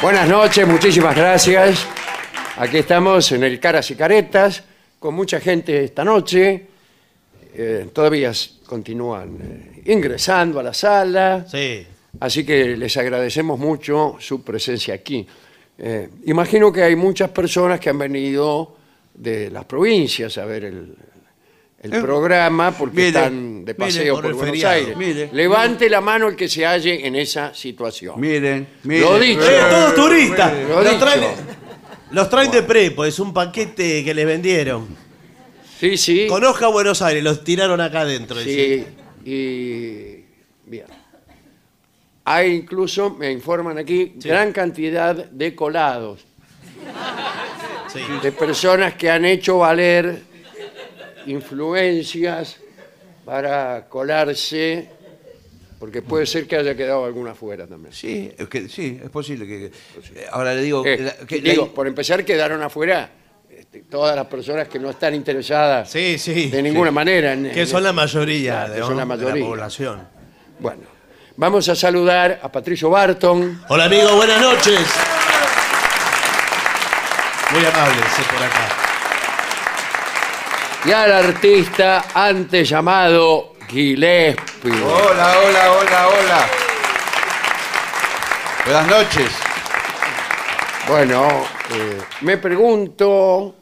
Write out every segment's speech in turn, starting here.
Buenas noches, muchísimas gracias. Aquí estamos en el Caras y Caretas, con mucha gente esta noche. Eh, todavía continúan eh, ingresando a la sala. Sí. Así que les agradecemos mucho su presencia aquí. Eh, imagino que hay muchas personas que han venido de las provincias a ver el, el Eh, programa porque mire, están de mire, paseo por por, Buenos feriado, Aires. mire. Levante la mano el que se halle en esa situación. Miren, miren. Lo dicho. Eh, todos turistas. Lo Los dicho. traen, los traen de prepo, es un paquete que les vendieron. Sí, sí. Conozca Buenos Aires, los tiraron acá adentro. Sí, y bien. Hay incluso, me informan aquí, gran cantidad de colados, Sí. de personas que han hecho valer influencias para colarse, porque puede ser que haya quedado alguna fuera también. Sí, es que, sí, es posible que. eh, Ahora le digo. Eh, la- que la- digo, por empezar quedaron afuera este, todas las personas que no están interesadas Sí, sí. de ninguna manera. en- Que son la mayoría, de, son la de mayoría. población. Bueno, vamos a saludar a Patricio Barton. Hola amigo, buenas noches. Muy amable, sí, por acá. Y al artista antes llamado Gillespie. Hola, hola, hola, hola. Buenas noches. Bueno, eh, me pregunto,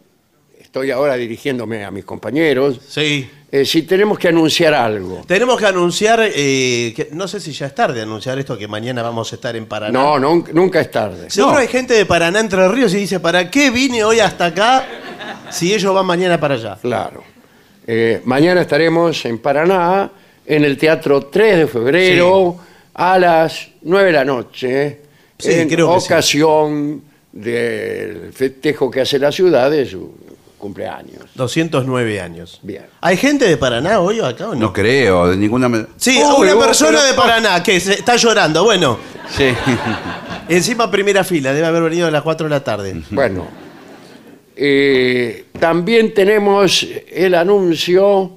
estoy ahora dirigiéndome a mis compañeros, Sí. Eh, si tenemos que anunciar algo. Tenemos que anunciar, eh, que, no sé si ya es tarde anunciar esto, que mañana vamos a estar en Paraná. No, no, nunca es tarde. Seguro No. hay gente de Paraná Entre Ríos y dice, ¿para qué vine hoy hasta acá si ellos van mañana para allá? Claro. Eh, mañana estaremos en Paraná, en el Teatro 3 de febrero, a las 9 de la noche, Sí, en creo que sí. ocasión del festejo que hace la ciudad de su cumpleaños. 209 años. Bien. ¿Hay gente de Paraná hoy o acá o no? No creo, de ninguna manera. Sí, Uy, una vos, persona pero- de Paraná que se está llorando. Bueno, Sí. encima primera fila, debe haber venido a las 4 de la tarde. Bueno, eh, también tenemos el anuncio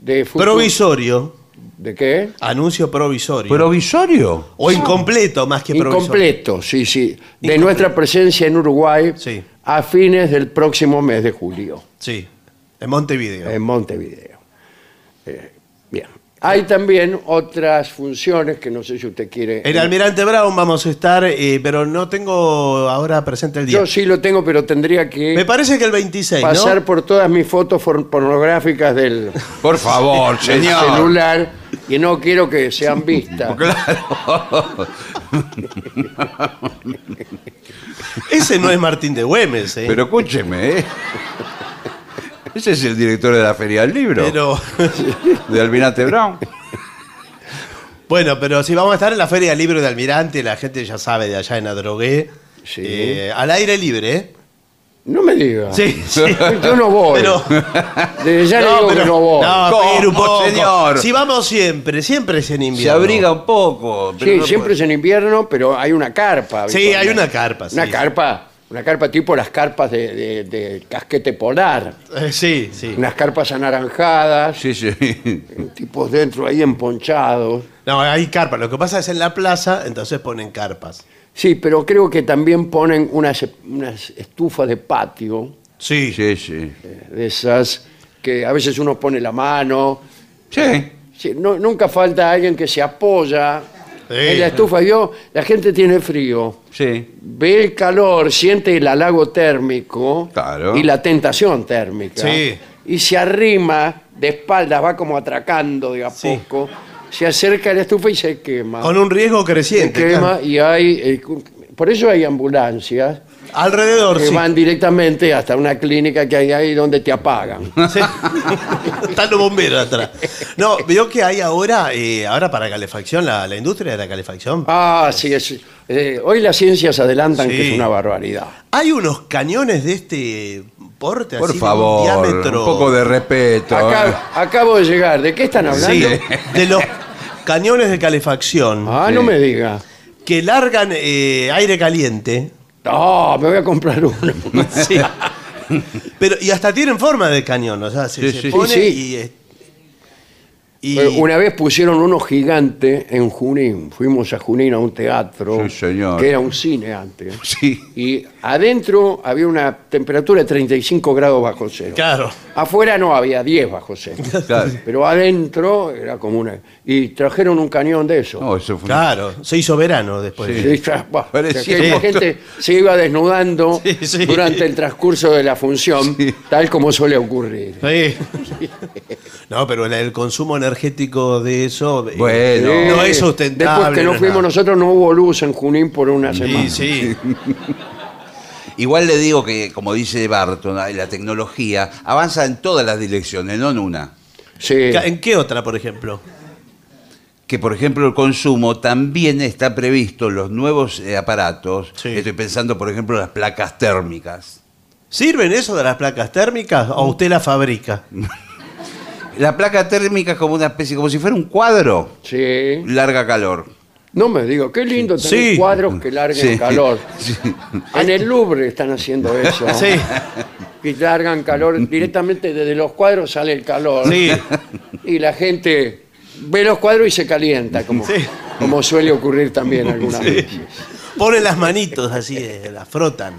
de futuro- Provisorio. ¿De qué? Anuncio provisorio. ¿Provisorio? o incompleto más que provisorio. Incompleto, sí, sí. De Incompleto. nuestra presencia en Uruguay Sí. a fines del próximo mes de julio. Sí. En Montevideo. en Montevideo. Eh. Hay también otras funciones que no sé si usted quiere. En Almirante Brown vamos a estar, eh, pero no tengo ahora presente el día. Yo sí lo tengo, pero tendría que Me parece que el 26, pasar ¿no? por todas mis fotos for- pornográficas del, Por favor, del señor. celular y no quiero que sean vistas. Claro. Ese no es Martín de Güemes, ¿eh? Pero escúcheme, ¿eh? Ese es el director de la Feria del Libro, Pero- de Almirante Brown. bueno, pero si vamos a estar en la Feria del Libro de Almirante, la gente ya sabe de allá en Adrogué. Sí. Eh, al aire libre, ¿eh? No me diga. Sí, sí. Yo no voy. Pero- Desde ya le digo que no voy. No, ¿Cómo, pero un poco. señor? Si vamos siempre, siempre es en Se invierno. abriga un poco. pero Sí, no siempre es en invierno, pero hay una carpa. Sí, hay una carpa, sí. Una carpa, una carpa tipo las carpas de, de- de casquete polar. Eh, sí, sí. Unas carpas anaranjadas, Sí, sí. tipos dentro ahí emponchados. No, hay carpas. Lo que pasa es en la plaza, entonces ponen carpas. Sí, pero creo que también ponen unas, unas estufas de patio, Sí. Sí, sí. de esas que a veces uno pone la mano. Sí. Sí, no- nunca falta alguien que se apoya. En la estufa. Yo, la gente tiene frío. Sí. ve el calor, siente el halago térmico Claro. y la tentación térmica. Sí. Y se arrima de espaldas, va como atracando de a Sí. poco, se acerca a la estufa y se quema. Con un riesgo se creciente. quema claro. y hay. eh, por eso hay ambulancias Alrededor, que sí. van directamente hasta una clínica que hay ahí donde te apagan. Sí. Están los bomberos atrás. No, veo que hay ahora, eh, ahora para calefacción, la, la industria de la calefacción. Ah, sí, es, eh, hoy las ciencias adelantan Sí. que es una barbaridad. Hay unos cañones de este porte, Por así, de un favor, diámetro. un poco de respeto. ¿eh? Acá- acabo de llegar. ¿De qué están hablando? Sí, de los cañones de calefacción Ah, Sí. no me diga. que largan eh, aire caliente. No, me voy a comprar uno. Sí. Pero, y hasta tienen forma de cañón, o sea, se, Sí, se sí. pone Sí, sí. y. eh, y- Una vez pusieron uno gigante en Junín. Fuimos a Junín a un teatro. Sí, señor. Que era un cine antes. Sí. Y adentro había una temperatura de 35 grados bajo cero. Claro. Afuera no había 10 bajo cero. Claro. Pero adentro era como una. Y trajeron un cañón de eso. No, eso fue. Claro, se hizo verano después. Sí, que la gente se iba desnudando Sí, sí. durante el transcurso de la función, Sí. tal como suele ocurrir. Sí. No, pero el, el consumo energético de eso. eh, Bueno. No es sustentable, Después que no fuimos nada. nosotros, no hubo luz en Junín por una semana. Sí, sí. Igual le digo que, como dice Barton, la tecnología avanza en todas las direcciones, no en una. Sí. ¿En qué otra, por ejemplo? Que, por ejemplo, el consumo también está previsto en los nuevos eh, aparatos. Sí. Estoy pensando, por ejemplo, en las placas térmicas. ¿Sirven eso de las placas térmicas o usted las fabrica? La placa térmica es como una especie, como si fuera un cuadro, Sí. larga calor. No me digo, qué lindo tener Sí. cuadros que larguen Sí. calor. Sí. En el Louvre están haciendo eso. Sí. Y largan calor. Directamente desde los cuadros sale el calor. Sí. Y la gente ve los cuadros y se calienta, como, Sí. como suele ocurrir también algunas veces. Ponen las manitos así, eh, las frotan.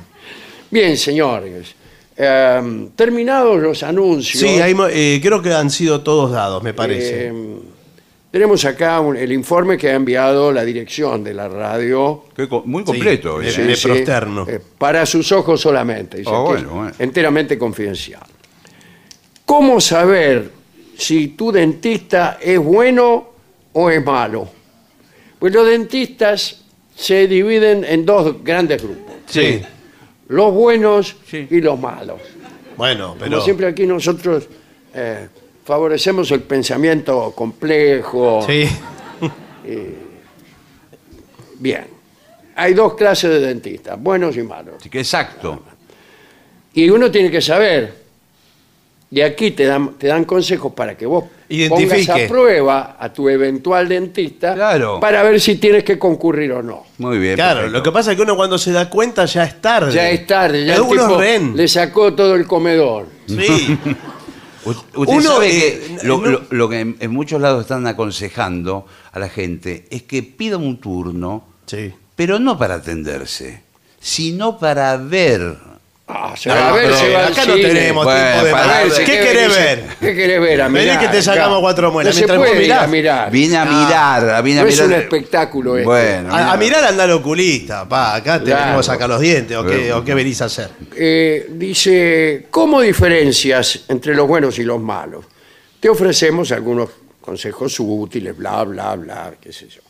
Bien, señores. Eh, terminados los anuncios. Sí, hay eh, creo que han sido todos dados, me parece. eh, tenemos acá un- el informe que ha enviado la dirección de la radio. Qué co- muy completo. Sí, ese. Me prosterno. eh, para sus ojos solamente. dice Ah, que bueno, es bueno. Enteramente confidencial. ¿Cómo saber si tu dentista es bueno o es malo? Pues los dentistas se dividen en dos grandes grupos. Sí. Los buenos Sí. y los malos. Bueno, pero. Como siempre aquí nosotros eh, favorecemos el pensamiento complejo. Sí. Bien. Hay dos clases de dentistas, buenos y malos. Que exacto. Y uno tiene que saber. Y aquí te dan, te dan consejos para que vos Identifique. pongas a prueba a tu eventual dentista Claro. para ver si tienes que concurrir o no. Muy bien. Claro, perfecto. lo que pasa es que uno cuando se da cuenta ya es tarde. Ya es tarde, ya el Algunos tipo ren. le sacó todo el comedor. Sí. U- Usted Uno, sabe eh, que lo, no- lo- lo que en, en muchos lados están aconsejando a la gente es que pida un turno, sí. pero no para atenderse, sino para ver Ah, se No, va a ver, pero se va al acá no cine. tenemos Bueno, tiempo de para ¿Qué ¿Qué querés ver? ¿Qué querés ver? A Vení mirar, que te acá. sacamos cuatro muelas. No se Mientras vos puede ir mirás. a mirar. Vine a mirar, vine a No es mirar. un espectáculo este. Bueno, A, a mira. mirar anda al oculista, pa. Acá te Claro. venimos a sacar los dientes. ¿O qué, o qué venís a hacer? Eh, dice, ¿cómo diferencias entre los buenos y los malos? Te ofrecemos algunos consejos útiles, bla, bla, bla, qué sé yo.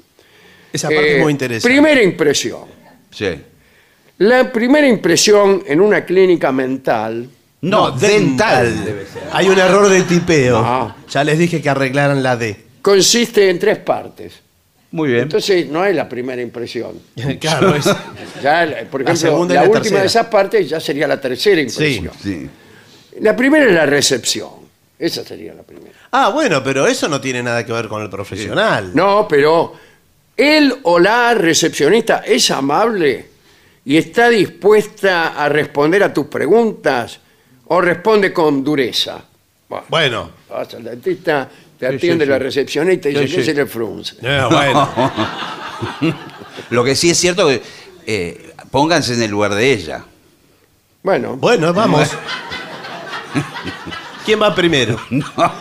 Esa parte Eh, es muy interesante. Primera impresión. Sí. La primera impresión en una clínica mental No, dental. debe ser. Hay un error de tipeo. No. Ya les dije que arreglaran la D. consiste en tres partes. Muy bien. Entonces no es la primera impresión. claro, es- Ya, la- por La ejemplo, segunda y la, la última tercera. de esas partes ya sería la tercera impresión. Sí. La primera es la recepción. Esa sería la primera. Ah, bueno, pero eso no tiene nada que ver con el profesional. No, pero él o la recepcionista es amable y está dispuesta a responder a tus preguntas o responde con dureza. Bueno, Bueno. vas al dentista, te Sí, atiende sí, la recepcionista y dice Sí, que sí. se le frunce. Eh, bueno. Lo que sí es cierto que eh, pónganse en el lugar de ella. Bueno, Bueno, vamos. ¿Quién va primero? No,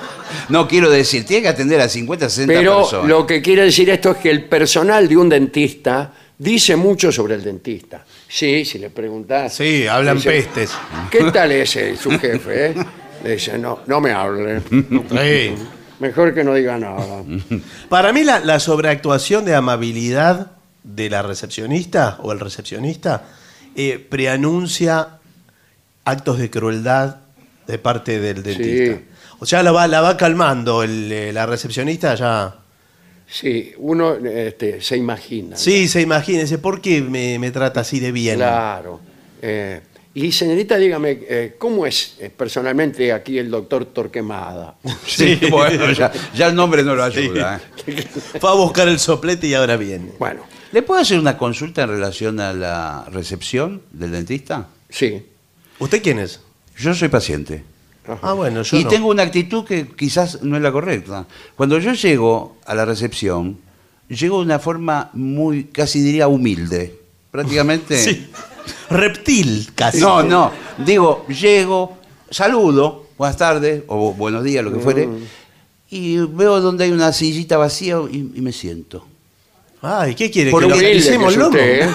no quiero decir, tiene que atender a 50, 60 pero personas. lo que quiere decir esto es que el personal de un dentista dice mucho sobre el dentista. Sí, si le preguntas. Sí, hablan dice, pestes. ¿Qué tal es eh, su jefe? eh? Le dice, no, no me hable. Sí. Mejor que no diga nada. Para mí la, la sobreactuación de amabilidad de la recepcionista o el recepcionista eh, preanuncia actos de crueldad de parte del dentista. O sea, la va, la va calmando el, eh, la recepcionista ya. Sí, uno este, se imagina. Sí, se imagina, dice, ¿por qué me, me trata así de bien? Claro. Eh, y señorita, dígame, eh, ¿cómo es eh, personalmente aquí el doctor Torquemada? Sí, bueno, ya, ya el nombre no lo ayuda. ¿eh? Fue a buscar el soplete y ahora viene. Bueno, ¿Le puedo hacer una consulta en relación a la recepción del dentista? sí. ¿Usted quién es? Yo soy paciente. Ah, bueno, yo y no. tengo una actitud que quizás no es la correcta. Cuando yo llego a la recepción, llego de una forma muy, casi diría humilde. Prácticamente. Sí. Reptil, casi. No, no. Digo, llego, saludo, buenas tardes o buenos días, lo que fuere, Mm. y veo donde hay una sillita vacía y, y me siento. Ay, ¿qué quiere? Por ¿Que lo que usted, ¿eh?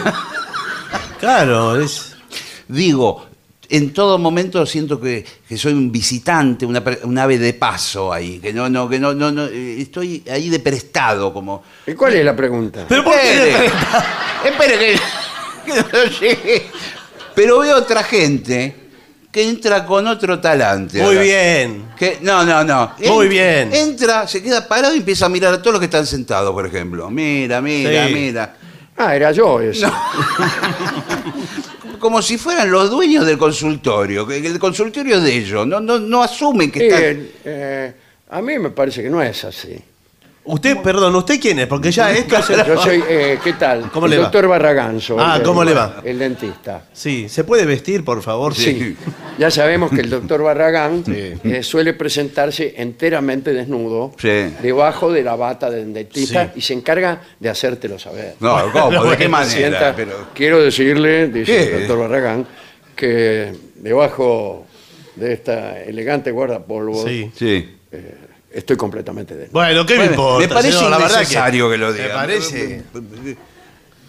Claro, es... Digo, en todo momento siento que, que soy un visitante, una, un ave de paso ahí, que no, no, que no, no, no, eh, estoy ahí de prestado, como. ¿Y cuál es la pregunta? ¿Pero por qué? Espere, espere que, que no llegue. Pero veo otra gente que entra con otro talante. Muy ahora. bien. Que, no, no, no. Muy bien. Entra, se queda parado y empieza a mirar a todos los que están sentados, por ejemplo. Mira, mira, Sí. mira. Ah, era yo ese. Como si fueran los dueños del consultorio, que el consultorio es de ellos. No, no, no asumen que están. Eh, eh, a mí me parece que no es así. Usted, perdón, ¿usted quién es? Porque ya esto se... Yo soy, eh, ¿qué tal? ¿Cómo le va? doctor Barragán soy, Ah, el- ¿cómo le va? El dentista. Sí, ¿se puede vestir, por favor? Sí. Ya sabemos que el doctor Barragán eh, suele presentarse enteramente desnudo Sí. debajo de la bata del dentista Sí. y se encarga de hacértelo saber. No, ¿cómo? ¿De qué Sienta- manera? Pero- Quiero decirle, dice ¿Qué? el doctor Barragán, que debajo de esta elegante guardapolvo Sí. Sí. Estoy completamente desnudo. Bueno, ¿qué me importa? me parece señor? La verdad innecesario que lo diga. Me parece...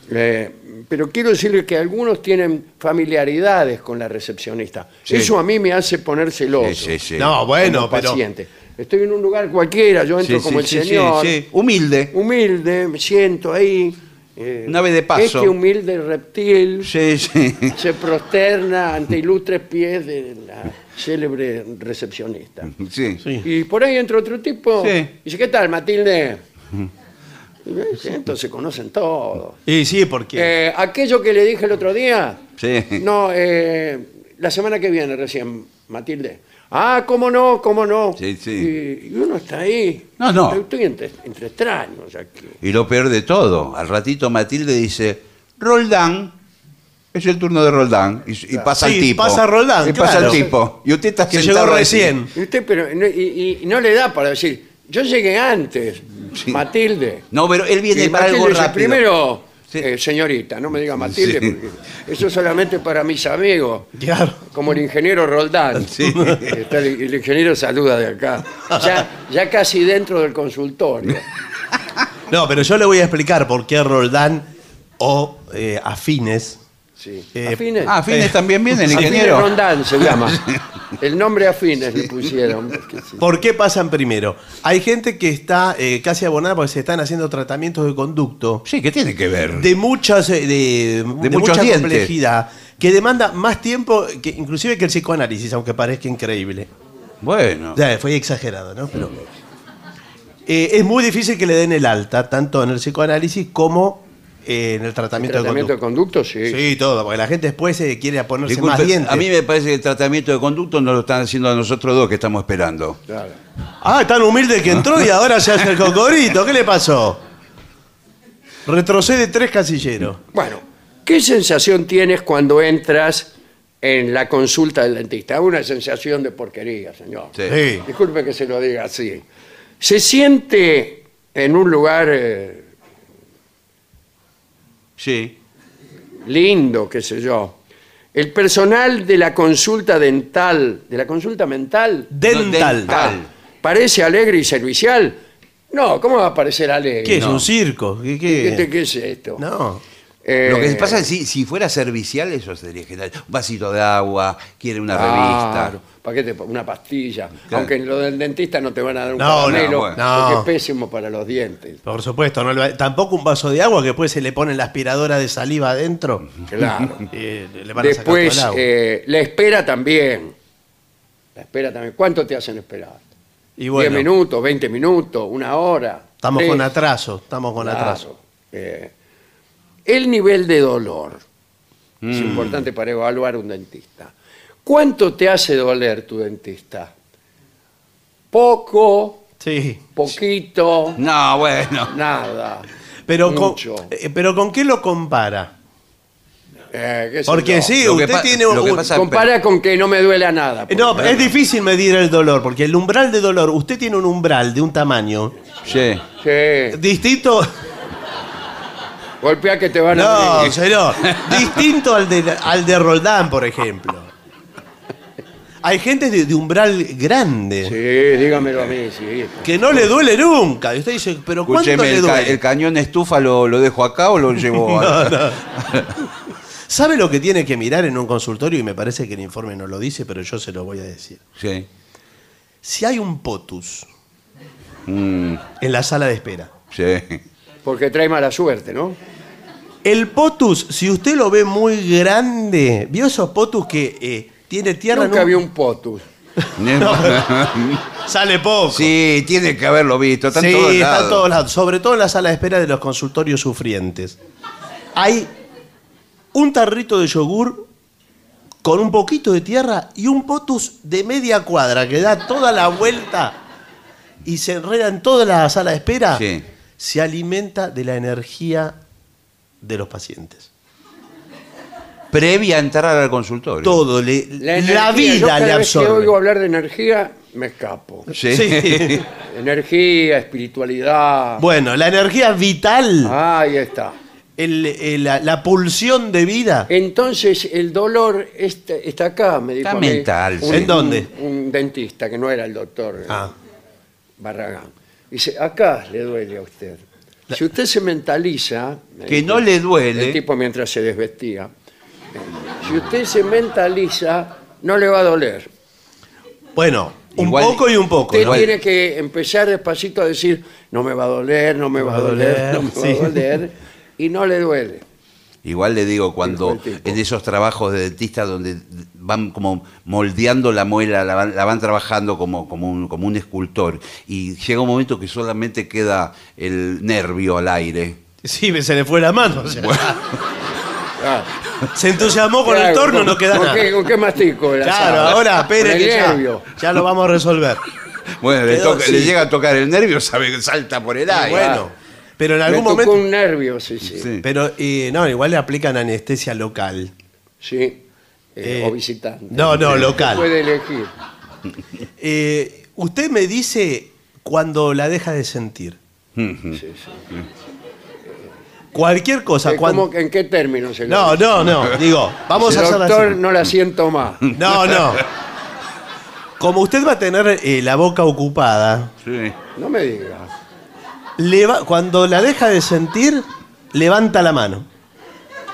Eh, pero quiero decirle que algunos tienen familiaridades con la recepcionista. Sí. Eso a mí me hace poner celoso. Sí, sí, sí. No, bueno, como pero... paciente. Estoy en un lugar cualquiera, yo entro Sí, como sí, el sí, sí, señor, sí. Humilde. humilde, me siento ahí. Eh, Un ave de paso. Este humilde reptil Sí, sí. se prosterna ante ilustres pies de la célebre recepcionista. Sí. Sí. Y por ahí entra otro tipo. Sí. Dice, ¿qué tal, Matilde? Y dice, Entonces se conocen todos. Y sí, porque... Eh, aquello que le dije el otro día. Sí. No, eh, la semana que viene recién, Matilde. Ah, cómo no, cómo no. Sí, sí. Y, y uno está ahí. No, no. Estoy entre, entre extraños aquí. Y lo peor de todo, al ratito Matilde dice, Roldán, es el turno de Roldán. Y, y pasa Sí, el tipo. pasa Roldán, Y pasa claro. el tipo. Y usted está Que sentado llegó ahí. recién. Y usted, pero, no- y, y no le da para decir, yo llegué antes, Sí. Matilde. No, pero él viene Y para Matilde algo dice, rápido. primero, Sí. Eh, señorita, no me diga Matilde, Sí. porque eso es solamente para mis amigos. Claro. Como el ingeniero Roldán. Está el, el ingeniero saluda de acá. Ya, ya casi dentro del consultorio. No, pero yo le voy a explicar por qué Roldán o eh, afines. Sí. Eh, Afines. Ah, Fines también viene el Afines ingeniero. Rondán se llama. El nombre Afines le pusieron. porque sí. ¿Por qué pasan primero? Hay gente que está eh, casi abonada porque se están haciendo tratamientos de conducto Sí, ¿qué tiene que ver? de muchas eh, de, de muchos mucha dientes. complejidad que demanda más tiempo que inclusive que el psicoanálisis, aunque parezca increíble. Bueno. Ya, fue exagerado, ¿no? Pero eh, es muy difícil que le den el alta, tanto en el psicoanálisis como eh, en el tratamiento, Tratamiento de de conducto. sí. Sí, todo, porque la gente después eh, quiere ponerse Disculpe, más dientes. a mí me parece que el tratamiento de conducto no lo están haciendo a nosotros dos que estamos esperando. Claro. Ah, tan humilde que entró y ahora se hace el cocorito. ¿Qué le pasó? Retrocede tres casilleros. Bueno, ¿qué sensación tienes cuando entras en la consulta del dentista? Una sensación de porquería, señor. Sí. Sí. Disculpe que se lo diga así. Se siente en un lugar eh, Sí. lindo, qué sé yo. El personal de la consulta dental, de la consulta mental, Dental. dental. parece alegre y servicial. No, ¿cómo va a parecer alegre? ¿Qué es? No. ¿Un circo? ¿Qué, ¿Qué, qué? qué es esto? No. Eh, Lo que pasa es que si, si fuera servicial, eso sería genial. Un vasito de agua, quiere una Claro, revista. ¿Para qué te pon- Una pastilla. Claro. Aunque en lo del dentista no te van a dar un No, caramelo, no, bueno. porque No. es pésimo para los dientes. Por supuesto, no le va- tampoco un vaso de agua que después se le pone la aspiradora de saliva adentro. Claro. Eh, le van a sacar Después, todo el agua. eh, la espera también. La espera también. ¿Cuánto te hacen esperar? y bueno, 10 minutos, 20 minutos, una hora. estamos tres. con atraso, estamos con Claro. atraso. Eh, el nivel de dolor Mm. es importante para evaluar un dentista. ¿Cuánto te hace doler tu dentista? Poco, Sí. poquito, No, bueno. nada. Pero con, Mucho. eh, pero ¿con qué lo compara? Eh, Porque sí, Lo usted tiene lo que un- pasa- Compara con que no me duele a nada. Eh, No, ejemplo. es difícil medir el dolor, porque el umbral de dolor, usted tiene un umbral de un tamaño Sí. Sí. distinto. Golpea que te van a No, morir. señor. Distinto al de, al de Roldán, por ejemplo. Hay gente de, de umbral grande Sí, dígamelo a mí, sí. que no le duele nunca. Y usted dice, ¿pero cuánto Escúcheme, le el, ca- duele? el cañón estufa lo, lo dejo acá o lo llevo a... ¿Sabe lo que tiene que mirar en un consultorio? Y me parece que el informe no lo dice, pero yo se lo voy a decir. Sí. Si hay un potus Mm, en la sala de espera, sí. Porque trae mala suerte, ¿no? el potus, si usted lo ve muy grande, ¿vio esos potus que eh, tiene tierra en Nunca un- vi un potus. Sale poco. sí, tiene que haberlo visto. Está en sí, todos está lados. en todos lados. Sobre todo en la sala de espera de los consultorios sufrientes. Hay un tarrito de yogur con un poquito de tierra y un potus de media cuadra que da toda la vuelta y se enreda en toda la sala de espera. Sí. Se alimenta de la energía de los pacientes. Previa a entrar al consultorio. Todo, le- la, energía, yo vida cada le vez que absorbe. oigo hablar de energía, me escapo. Sí. Sí. Energía, espiritualidad. Bueno, la energía vital, Ah, ahí está. el- el- la, la pulsión de vida. Entonces, el dolor está, está acá, me dijo Está a mí mental, un- sí. ¿En dónde? Un, un dentista, que no era el doctor eh, Ah. Barragán. Dice, acá le duele a usted. Si usted se mentaliza... me Que dijo no le El duele. tipo mientras se desvestía. Si usted se mentaliza, no le va a doler. Bueno, un Igual- poco y un poco. Usted ¿no? tiene que empezar despacito a decir, no me va a doler, no me va a doler, no me sí. va a doler, y no le duele. Igual le digo, cuando en esos trabajos de dentista donde van como moldeando la muela, la van, la van trabajando como, como, un, como un escultor, y llega un momento que solamente queda el nervio al aire. Sí, se le fue la mano. o sea, Ah, se entusiasmó con el torno, ¿con- no queda ¿con nada. qué, con qué mastico? Claro, ahora espere que ya, lo vamos a resolver. Bueno, toca- le llega a tocar el nervio, sabe que salta por el aire. bueno, pero en Me algún tocó momento. un nervio, sí, sí. Sí, Sí. Pero eh, no, igual le aplican anestesia local. eh, Eh, o visitante. No, no, local. Puede elegir. Eh, usted me dice cuando la deja de sentir. Sí, sí. Cualquier cosa. Eh, cuando- ¿cómo que- ¿En qué términos? se lo No, dice? no, no. Digo, vamos a hacer Doctor, así. no la siento más. No, no. Como usted va a tener eh, la boca ocupada, Sí. No me digas. Leva- cuando la deja de sentir, levanta la mano.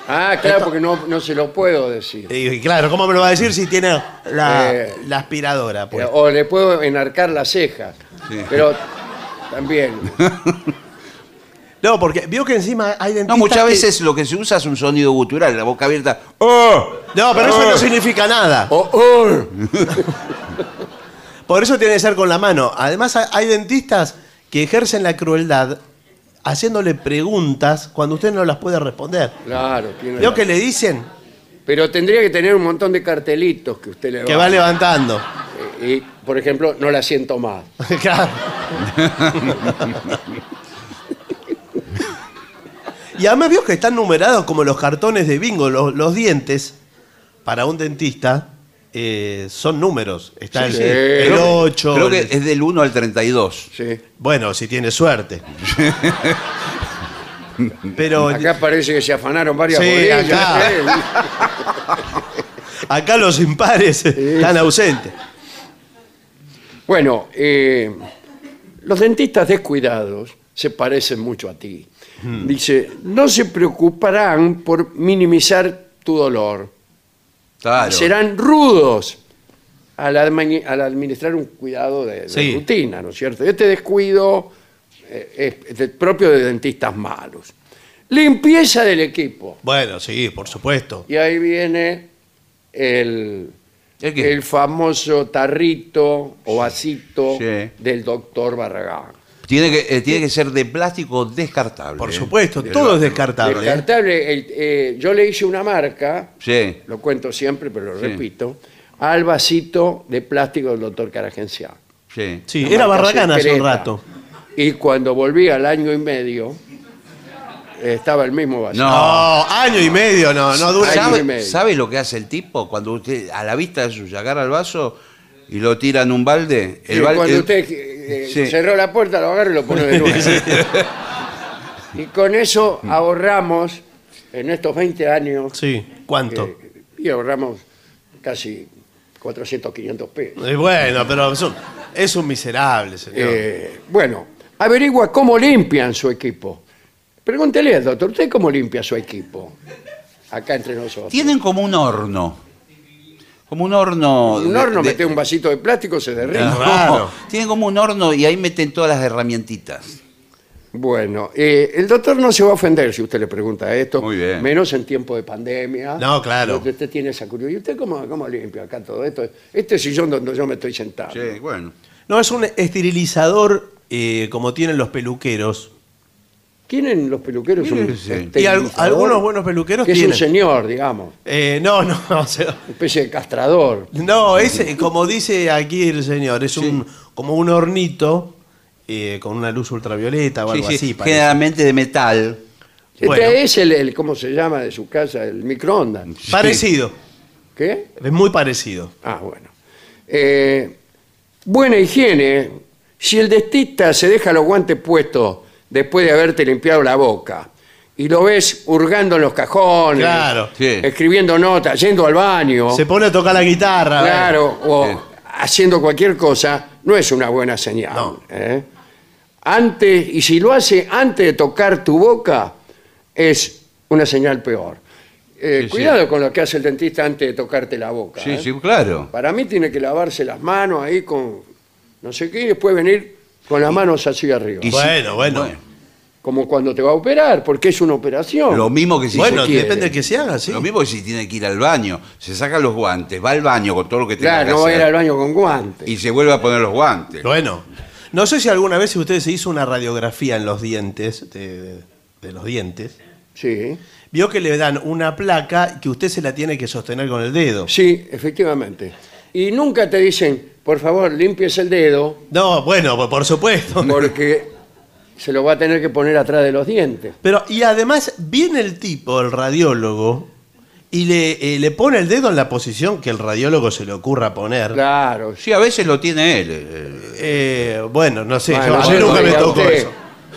Ah, claro, porque no, no se lo puedo decir. Y claro, ¿cómo me lo va a decir si tiene la, Eh, la aspiradora? pues? O le puedo enarcar las cejas. Sí. Pero también. No, porque vio que encima hay dentistas No, muchas que- veces lo que se usa es un sonido gutural, la boca abierta. ¡Oh! No, pero eso no significa nada. Oh, oh. Por eso tiene que ser con la mano. Además, hay- hay dentistas que ejercen la crueldad haciéndole preguntas cuando usted no las puede responder. Claro, tiene que le dicen Pero tendría que tener un montón de cartelitos que usted le que va levantando. Eh, Y, por ejemplo, no la siento más. Claro. y además vio que están numerados como los cartones de bingo, los, los dientes, para un dentista, eh, son números. Está el, Sí. el Creo que- 8. Creo que el- es del 1 al 32. Sí. Bueno, si tiene suerte. Pero Acá parece que se afanaron varias Sí, acá los impares están ausentes. Bueno, eh, los dentistas descuidados se parecen mucho a ti. Hmm. Dice, no se preocuparán por minimizar tu dolor. Claro. Serán rudos al, admi- al administrar un cuidado de, de Sí. rutina, ¿no es cierto? Este descuido eh, es propio de dentistas malos. Limpieza del equipo. Bueno, sí, por supuesto. Y ahí viene el, ¿El famoso tarrito o vasito Sí. del doctor Barragán. Tiene que, eh, tiene que ser de plástico descartable. Por ¿eh? supuesto, todo es descartable. ¿eh? Descartable, el- eh, yo le hice una marca, Sí. lo cuento siempre, pero lo Sí. repito, al vasito de plástico del doctor Caragencián. Sí. Sí, Una era marca Barragán hace un secreta. rato. Y cuando volví al año y medio, eh, estaba el mismo vasito. No. No, año y medio, no, no dura. Año y ¿Sabe, medio. sabe lo que hace el tipo? Cuando usted, a la vista suya, agarra el vaso y lo tira en un balde. El balde cuando el- usted eh, Sí. cerró la puerta, lo agarra y lo pone de nuevo. y con eso ahorramos, en estos 20 años, Sí, ¿cuánto? eh, y ahorramos casi 400, 500 pesos. Eh, bueno, pero es un, es un miserable, señor. Eh, bueno, averigua cómo limpian su equipo. Pregúntele al doctor, ¿usted cómo limpia su equipo? Acá entre nosotros. Tienen como un horno. Como un horno. un de- horno, de- mete un vasito de plástico, se derrite. No, Claro. Tienen como un horno y ahí meten todas las herramientitas. Bueno, eh, el doctor no se va a ofender si usted le pregunta esto, Muy bien. menos en tiempo de pandemia. No, claro. Donde Usted tiene esa curiosidad. ¿Y usted cómo, cómo limpia acá todo esto? Este sillón donde yo me estoy sentado. Sí, bueno. No, es un esterilizador eh, como tienen los peluqueros. ¿Tienen los peluqueros un Sí. Y al- esterilizador? algunos buenos peluqueros Que es un señor, digamos, Eh, no, no, o sea, una especie de castrador. no, es eh, como dice aquí el señor, es un como un hornito eh, con una luz ultravioleta o Sí, algo sí, así. parece. generalmente de metal. Este Bueno. es el, el- ¿cómo se llama de su casa? El microondas. Parecido, ¿Qué? es muy parecido. Ah, bueno. Eh, buena higiene. Si el dentista se deja los guantes puestos después de haberte limpiado la boca y lo ves hurgando en los cajones, Claro. Sí. escribiendo notas, yendo al baño, Se pone a tocar la guitarra. a ver. claro, o Sí. haciendo cualquier cosa, no es una buena señal. No. ¿eh? Antes, y si lo hace antes de tocar tu boca, es una señal peor. Eh, Sí, sí. cuidado con lo que hace el dentista antes de tocarte la boca. Sí, ¿eh? sí, claro. Para mí tiene que lavarse las manos ahí con no sé qué y después venir con las manos así arriba. Y si- Bueno, bueno. bueno, Como cuando te va a operar, porque es una operación. Lo mismo que si Bueno, se quiere. depende de que se haga, sí. Lo mismo que si tiene que ir al baño. Se saca los guantes, va al baño con todo lo que tenga claro, que no va a ir al baño con guantes. y se vuelve a poner los guantes. Bueno, no sé si alguna vez usted se hizo una radiografía en los dientes, de, de los dientes. Sí, Vio que le dan una placa que usted se la tiene que sostener con el dedo. sí, efectivamente. Y nunca te dicen, por favor, limpies el dedo, No, bueno, por- por supuesto. porque se lo va a tener que poner atrás de los dientes. Pero, y además, viene el tipo, el radiólogo, y le, eh, le pone el dedo en la posición que el radiólogo se le ocurra poner. Claro, Sí, a veces lo tiene él. eh, Eh, bueno, no sé, Bueno, yo- a mí nunca me oiga tocó usted. eso.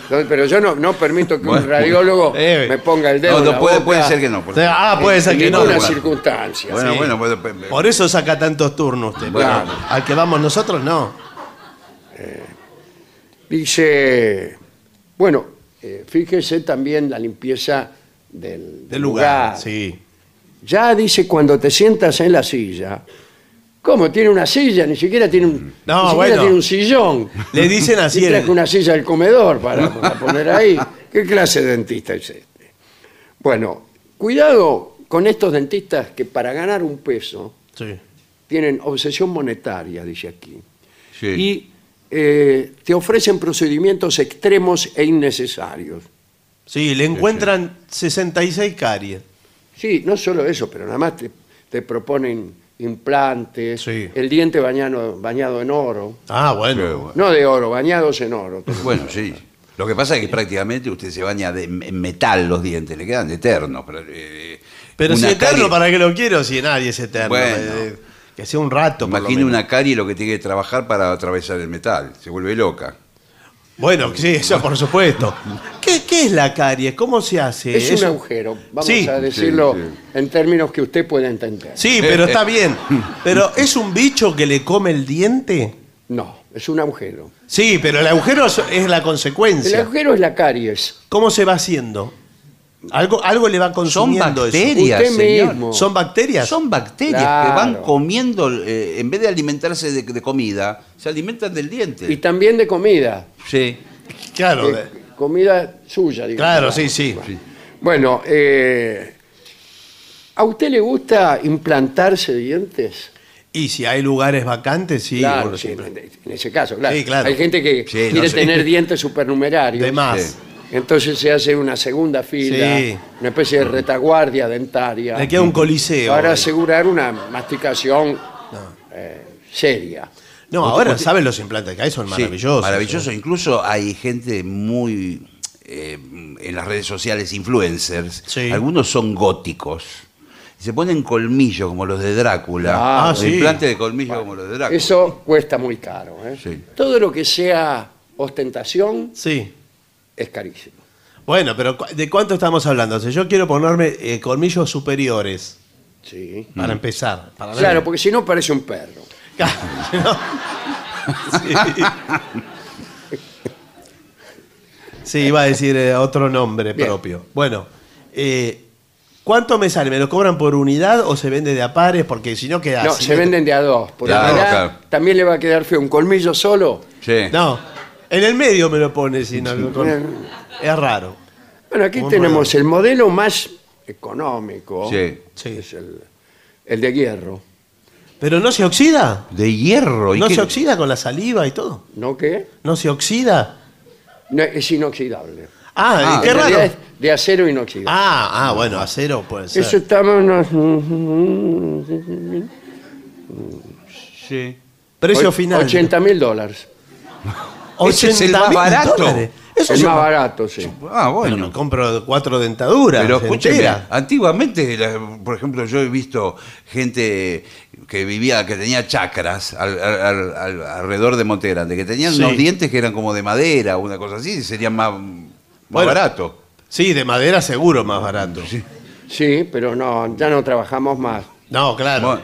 Entonces, pero yo no, no permito que un radiólogo Eh, me ponga el dedo No, en la puede, boca puede ser que no. por- Ah, puede ser en que no. ninguna bueno. circunstancia. Bueno, Sí. bueno, puede- puede- Por eso saca tantos turnos usted. Claro. Al que vamos nosotros, no. Dice, bueno, eh, fíjese también la limpieza del, Del lugar, sí. Ya dice cuando te sientas en la silla. ¿Cómo? Tiene una silla, ni siquiera tiene un, No, ni siquiera bueno. tiene un sillón. Le dicen así Y en- una silla del comedor para, para poner ahí. ¿Qué clase de dentista es este? Bueno, cuidado con estos dentistas que para ganar un peso Sí. tienen obsesión monetaria, dice aquí. Sí. Y eh, te ofrecen procedimientos extremos e innecesarios. Sí, le encuentran 66 caries. Sí, no solo eso, pero nada más te, te proponen implantes, Sí. el diente bañado, bañado en oro. Ah, bueno. bueno. No de oro, bañados en oro. Bueno, sí. Lo que pasa es que prácticamente usted se baña de, en metal los dientes, le quedan eternos. Pero, eh, Pero si una eterno, carie- ¿para qué lo quiero? Si nadie es eterno. Bueno. Eh, que sea un rato. por lo Imagine menos. una carie lo que tiene que trabajar para atravesar el metal. Se vuelve loca. Bueno, sí, eso por supuesto. ¿Qué, qué es la caries? ¿Cómo se hace? Es un Eso- agujero, vamos Sí, a decirlo sí, sí. en términos que usted pueda entender. Sí, pero está bien. Pero ¿es un bicho que le come el diente? No, es un agujero. Sí, pero el agujero es- es la El consecuencia. agujero es la caries. ¿Cómo se va haciendo? Algo, algo le va Son consumiendo eso. bacterias, Usted señor. mismo. ¿Son bacterias? Son bacterias Claro. que van comiendo, eh, en vez de alimentarse de, de comida, se alimentan del diente. Y también de comida. Sí. Claro. De- comida suya, digamos. Claro, sí, sí. Bueno, eh, ¿a usted le gusta implantarse dientes? Y si hay lugares vacantes, sí. claro, en en ese caso, claro. Sí, claro. Hay gente que Sí, no quiere sé. tener dientes supernumerarios. De más. Entonces se hace una segunda fila, Sí. una especie de retaguardia dentaria. Le queda un coliseo. para asegurar una masticación eh, seria. No, ahora saben los implantes que hay, son Sí, maravillosos. maravilloso. Incluso hay gente muy eh, en las redes sociales, influencers. Sí. Algunos son góticos. Y se ponen colmillos como los de Drácula. Ah, O sí. Implante de colmillo como los de Drácula. Eso cuesta muy caro. ¿eh? Sí. Todo lo que sea ostentación Sí. Es carísimo. Bueno, pero cu- ¿de cuánto estamos hablando? Si yo quiero ponerme eh, colmillos superiores, Sí. para empezar. Para ver- Claro, porque si no parece un perro. Claro, Sí. Sí, iba a decir eh, otro nombre Bien. propio. Bueno, eh, ¿cuánto me sale? ¿Me lo cobran por unidad o se vende de a pares? Porque si no queda No, así. se venden de a dos. Por Claro, verdad, claro. también le va a quedar feo un colmillo solo. Sí. No, en el medio me lo pone, si no. lo con- Es raro. Bueno, aquí Muy tenemos el modelo más económico. Sí. Sí. Es el, el de hierro. Pero no se oxida. De hierro. ¿y No qué? se oxida con la saliva y todo. ¿No qué? No se oxida. No, es inoxidable. Ah, Ah, qué En raro. realidad es de acero inoxidable. Ah, ah, bueno, acero puede ser. Eso estamos Sí. Precio final. 80 mil dólares. Ese es el 80.000 más barato. dólares. Eso Es se- más barato, sí. Ah, Bueno, bueno. me compro cuatro dentaduras. Pero escúcheme, enteras. antiguamente, la- por ejemplo, yo he visto gente que vivía, que tenía chacras al- al- al- al- alrededor de Monte Grande, que tenían Sí. unos dientes que eran como de madera o una cosa así, serían más, más Bueno. barato. Sí, de madera seguro más barato. Sí, pero no, ya no trabajamos más. No, claro. Bueno,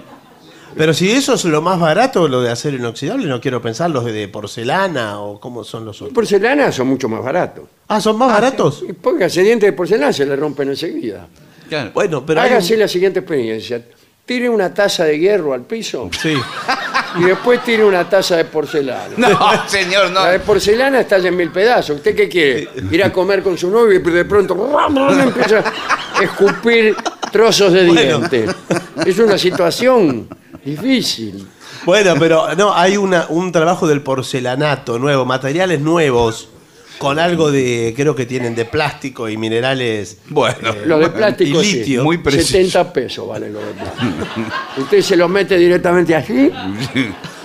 Pero si eso es lo más barato, lo de acero inoxidable, no quiero pensar los de porcelana o cómo son los otros. Porcelana son mucho más baratos. Ah, ¿son más baratos? Y póngase dientes de porcelana, se le rompen enseguida. claro. Bueno, pero hay un- Hágase la siguiente experiencia. Tire una taza de hierro al piso Sí. y después tire una taza de porcelana. no, señor, no. La de porcelana está en mil pedazos. ¿Usted qué quiere? Ir a comer con su novio y de pronto empieza a escupir trozos de Bueno. diente. Es una situación difícil. Bueno, pero no, hay una, un trabajo del porcelanato nuevo, materiales nuevos, con algo de, creo que tienen de plástico y minerales. Bueno, Los de plástico, y sí. litio. Muy preciso. 70 pesos vale lo de plástico. Usted se lo mete directamente así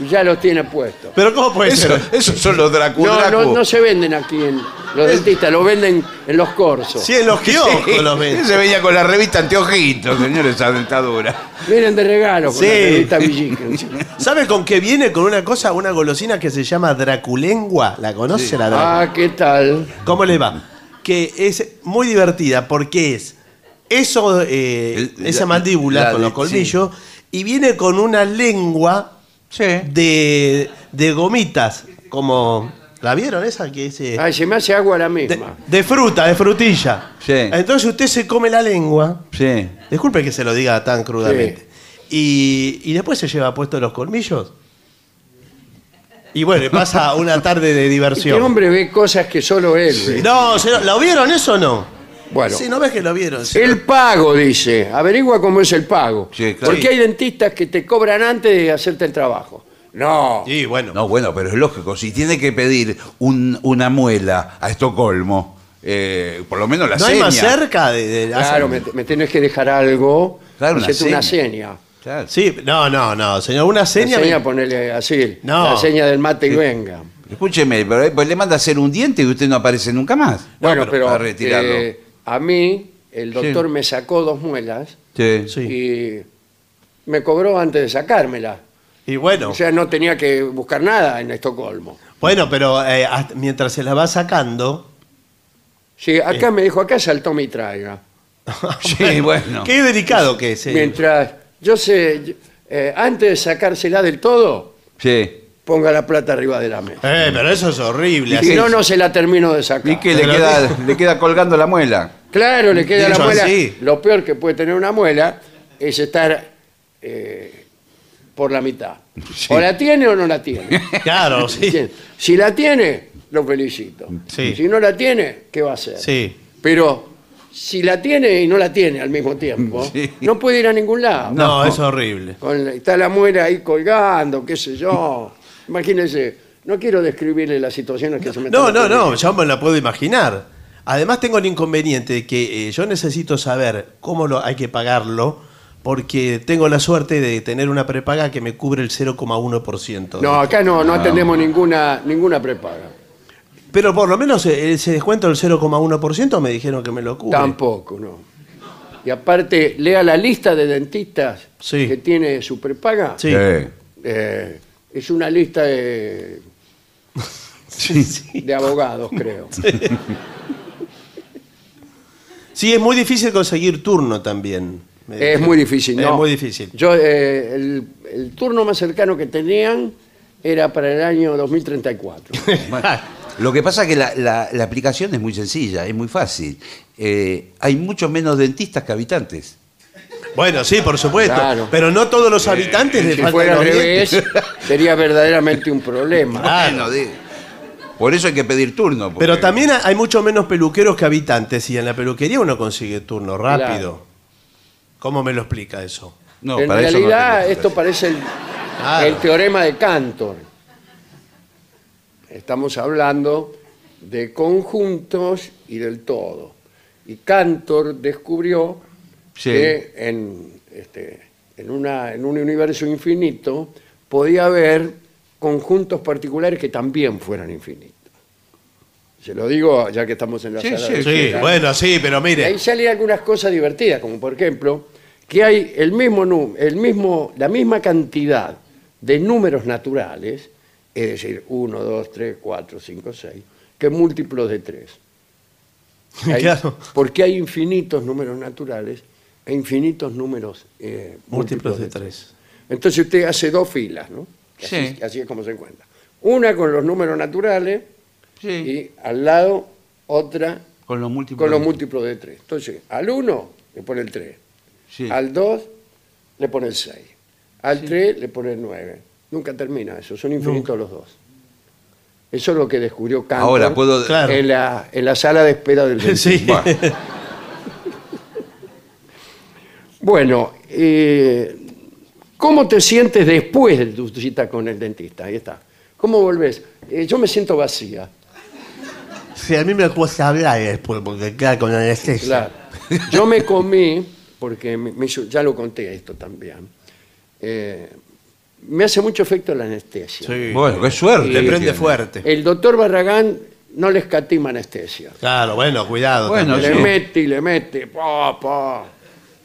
ya los tiene puestos. Pero ¿cómo puede Eso, ser? esos son los Dracu No, no, Dracu. no se venden aquí en los dentistas, lo venden en los corsos. Sí, en los kioscos los ven. Se veía con la revista Anteojitos, señores, esa dentadura. Vienen de regalo con Sí. la revista Villiquen. ¿Sabe con qué viene? Con una cosa, una golosina que se llama Draculengua. ¿La conoce la Dracu- Ah, ¿qué tal? ¿Cómo le va? Que es muy divertida porque es eso, eh, El- esa la- mandíbula la con de- los colmillos y viene con una lengua Sí. de, de gomitas, como... ¿La vieron esa? Que Ay, se me hace agua la de, misma. de fruta, de frutilla. Sí. Entonces usted se come la lengua. Sí. Disculpe que se lo diga tan crudamente. Y, y después se lleva puestos los colmillos. Y bueno, y pasa una tarde de Este diversión. hombre ve cosas que solo él ve. No, señor, ¿lo vieron eso o no? Bueno, Sí, ¿no ves que lo vieron? el pago, dice. Averigua cómo es el pago. Sí, claro. Porque hay dentistas que te cobran antes de hacerte el trabajo. No. Sí, bueno. No, bueno, pero es lógico. Si tiene que pedir un- una muela a Estocolmo, eh, por lo menos la ¿No hay seña. más cerca de, de- Claro, me, me tienes que dejar algo. Claro, una hacete una seña. Claro. Sí, no, no, no, señor, una La seña. seña, me- ponele así. No. La seña del mate y venga. Escúcheme, pero pues le manda a hacer un diente y usted no aparece nunca más. Bueno, No, pero, Para retirarlo. eh, a mí, el doctor me sacó dos muelas Sí. Sí. y me cobró antes de sacármela. Y bueno, O sea, no tenía que buscar nada en Estocolmo. bueno, pero eh, hasta- mientras se la va sacando. Sí, acá me dijo, acá saltó mi traiga. Sí, bueno. Qué delicado que es. eh. Mientras, yo sé, eh, antes de sacársela del todo, Sí. ponga la plata arriba de la mesa. Eh, pero eso es horrible. ¿Y así- Si no, no se la termino de sacar. ¿Y que le Pero- queda, le queda colgando la muela? Claro, le queda la muela. así. Lo peor que puede tener una muela es estar eh, por la mitad. Sí. O la tiene o no la tiene. Claro, sí. ¿Entiendes? Si la tiene, lo felicito. Sí. Si no la tiene, ¿qué va a hacer? Sí. Pero si la tiene y no la tiene al mismo tiempo, Sí. no puede ir a ningún lado. No, es horrible. Con la- está la muela ahí colgando, qué sé yo. Imagínense, no quiero describirle las situaciones que se me No, están no, no, ocurriendo. yo me la puedo imaginar. Además tengo el inconveniente de que eh, yo necesito saber cómo lo, hay que pagarlo porque tengo la suerte de tener una prepaga que me cubre el 0,1%. No, acá no, no atendemos ninguna, ninguna prepaga. Pero por lo menos eh, ese descuento del 0,1% me dijeron que me lo cubre. Tampoco, no. Y aparte, lea la lista de dentistas Sí. que tiene su prepaga. Sí. Eh, es una lista de, Sí, sí. de abogados, creo. Sí, es muy difícil conseguir turno también. Es muy difícil, ¿no? Es muy difícil. Yo, eh, el, el turno más cercano que tenían era para el año 2034. Bueno, lo que pasa es que la, la- la aplicación es muy sencilla, es muy fácil. Eh, hay muchos menos dentistas que habitantes. Bueno, sí, por supuesto. Claro. Pero no todos los habitantes le si fuera al revés, sería verdaderamente un problema. Claro. Bueno, de- por eso hay que pedir turno. porque- Pero también hay mucho menos peluqueros que habitantes y en la peluquería uno consigue turno rápido. Claro. ¿Cómo me lo explica eso? No, en para eso no realidad, esto parece el, Claro. el teorema de Cantor. Estamos hablando de conjuntos y del todo. Y Cantor descubrió Sí. que en, este, en, una, en un universo infinito podía haber conjuntos particulares que también fueran infinitos. Se lo digo ya que estamos en la Sí, sala sí, de Sí, bueno, sí, pero Y mire. ahí salen algunas cosas divertidas, como por ejemplo que hay el mismo, el mismo, la misma cantidad de números naturales, es decir, 1, 2, 3, 4, 5, 6, que múltiplos de 3. Claro. Porque hay infinitos números naturales e infinitos números eh, Múltiplos de tres. Entonces usted hace dos filas, ¿no? Así, Sí. así es como se encuentra. Una con los números naturales Sí, y al lado otra con los múltiplos. con los múltiplos de 3. Entonces, al 1 le pone el 3, Sí. al 2 le pone el 6, al 3 le pone el 9. Nunca termina eso, son infinitos los dos. Eso es lo que descubrió Cantor Ahora puedo. Claro. en, la, en la sala de espera del dentista. Bueno, eh, ¿cómo te sientes después de tu cita con el dentista? Ahí está. ¿Cómo volvés? Eh, yo me siento vacía. Sí, a mí me cuesta hablar después porque queda con anestesia. Claro. Yo me comí, porque me- me hizo- ya lo conté esto también, eh, me hace mucho efecto la anestesia. Sí. Bueno, qué suerte. Que prende tiene. fuerte. El doctor Barragán no le escatima anestesia. Claro, bueno, cuidado. Bueno, también. le sí. mete y le mete, pa, pa.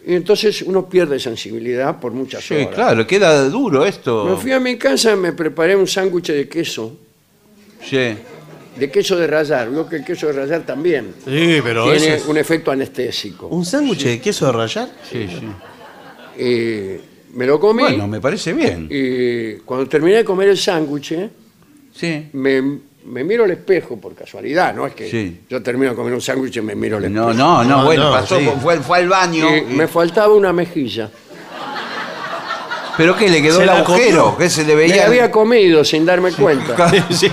Y entonces uno pierde sensibilidad por muchas Sí, horas. claro, queda duro esto. Me fui a mi casa, me preparé un sándwich de queso, Sí. de queso de rallar. Veo que el queso de rallar también Sí, pero tiene ese es- un efecto anestésico. ¿Un sándwich de queso de rallar? Sí, sí. Y me lo comí Bueno, me parece bien. y cuando terminé de comer el sándwich, Sí. me, me miro al espejo por casualidad, no es que Sí. yo termino de comer un sándwich y me miro al espejo. No, no, no, No, bueno, no, pasó, sí. fue, fue al baño. Y me faltaba una mejilla. ¿Pero qué? ¿Le quedó Se el la agujero? comió. ¿Qué se le Me veía? había comido sin darme cuenta. Sí.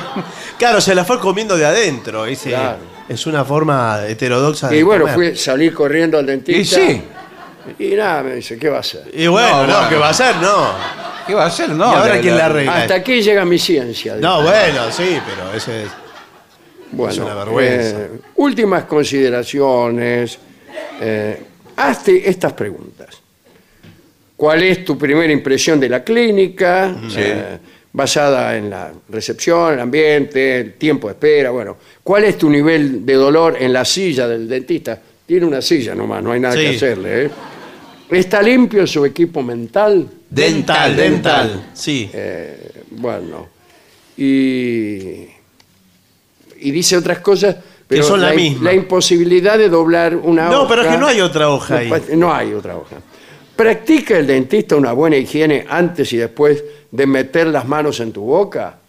Claro, se la fue comiendo de adentro. ese- Claro. Es una forma heterodoxa de Y bueno, comer. fui a salir corriendo al Y dentista. sí. Y nada, me dice, ¿qué va a hacer? Y bueno, No, bueno. ¿qué va a hacer? No. ¿Qué va a hacer? No. ¿Y ahora quién la arregla? Hasta aquí llega mi ciencia. No, bueno, sí, pero ese es. Bueno, Es una vergüenza. eh, últimas consideraciones. Eh, hazte estas preguntas. ¿Cuál es tu primera impresión de la clínica? Sí. Eh, basada en la recepción, el ambiente, el tiempo de espera. Bueno, ¿cuál es tu nivel de dolor en la silla del dentista? Tiene una silla nomás, no hay nada que hacerle. ¿eh? ¿Está limpio su equipo mental? Dental, dental. Sí. Eh, bueno, y, y dice otras cosas, pero son la la, misma. la imposibilidad de doblar una hoja. No, pero es que no hay otra hoja ahí. No, no hay otra hoja. ¿Practica el dentista una buena higiene antes y después de meter las manos en tu boca?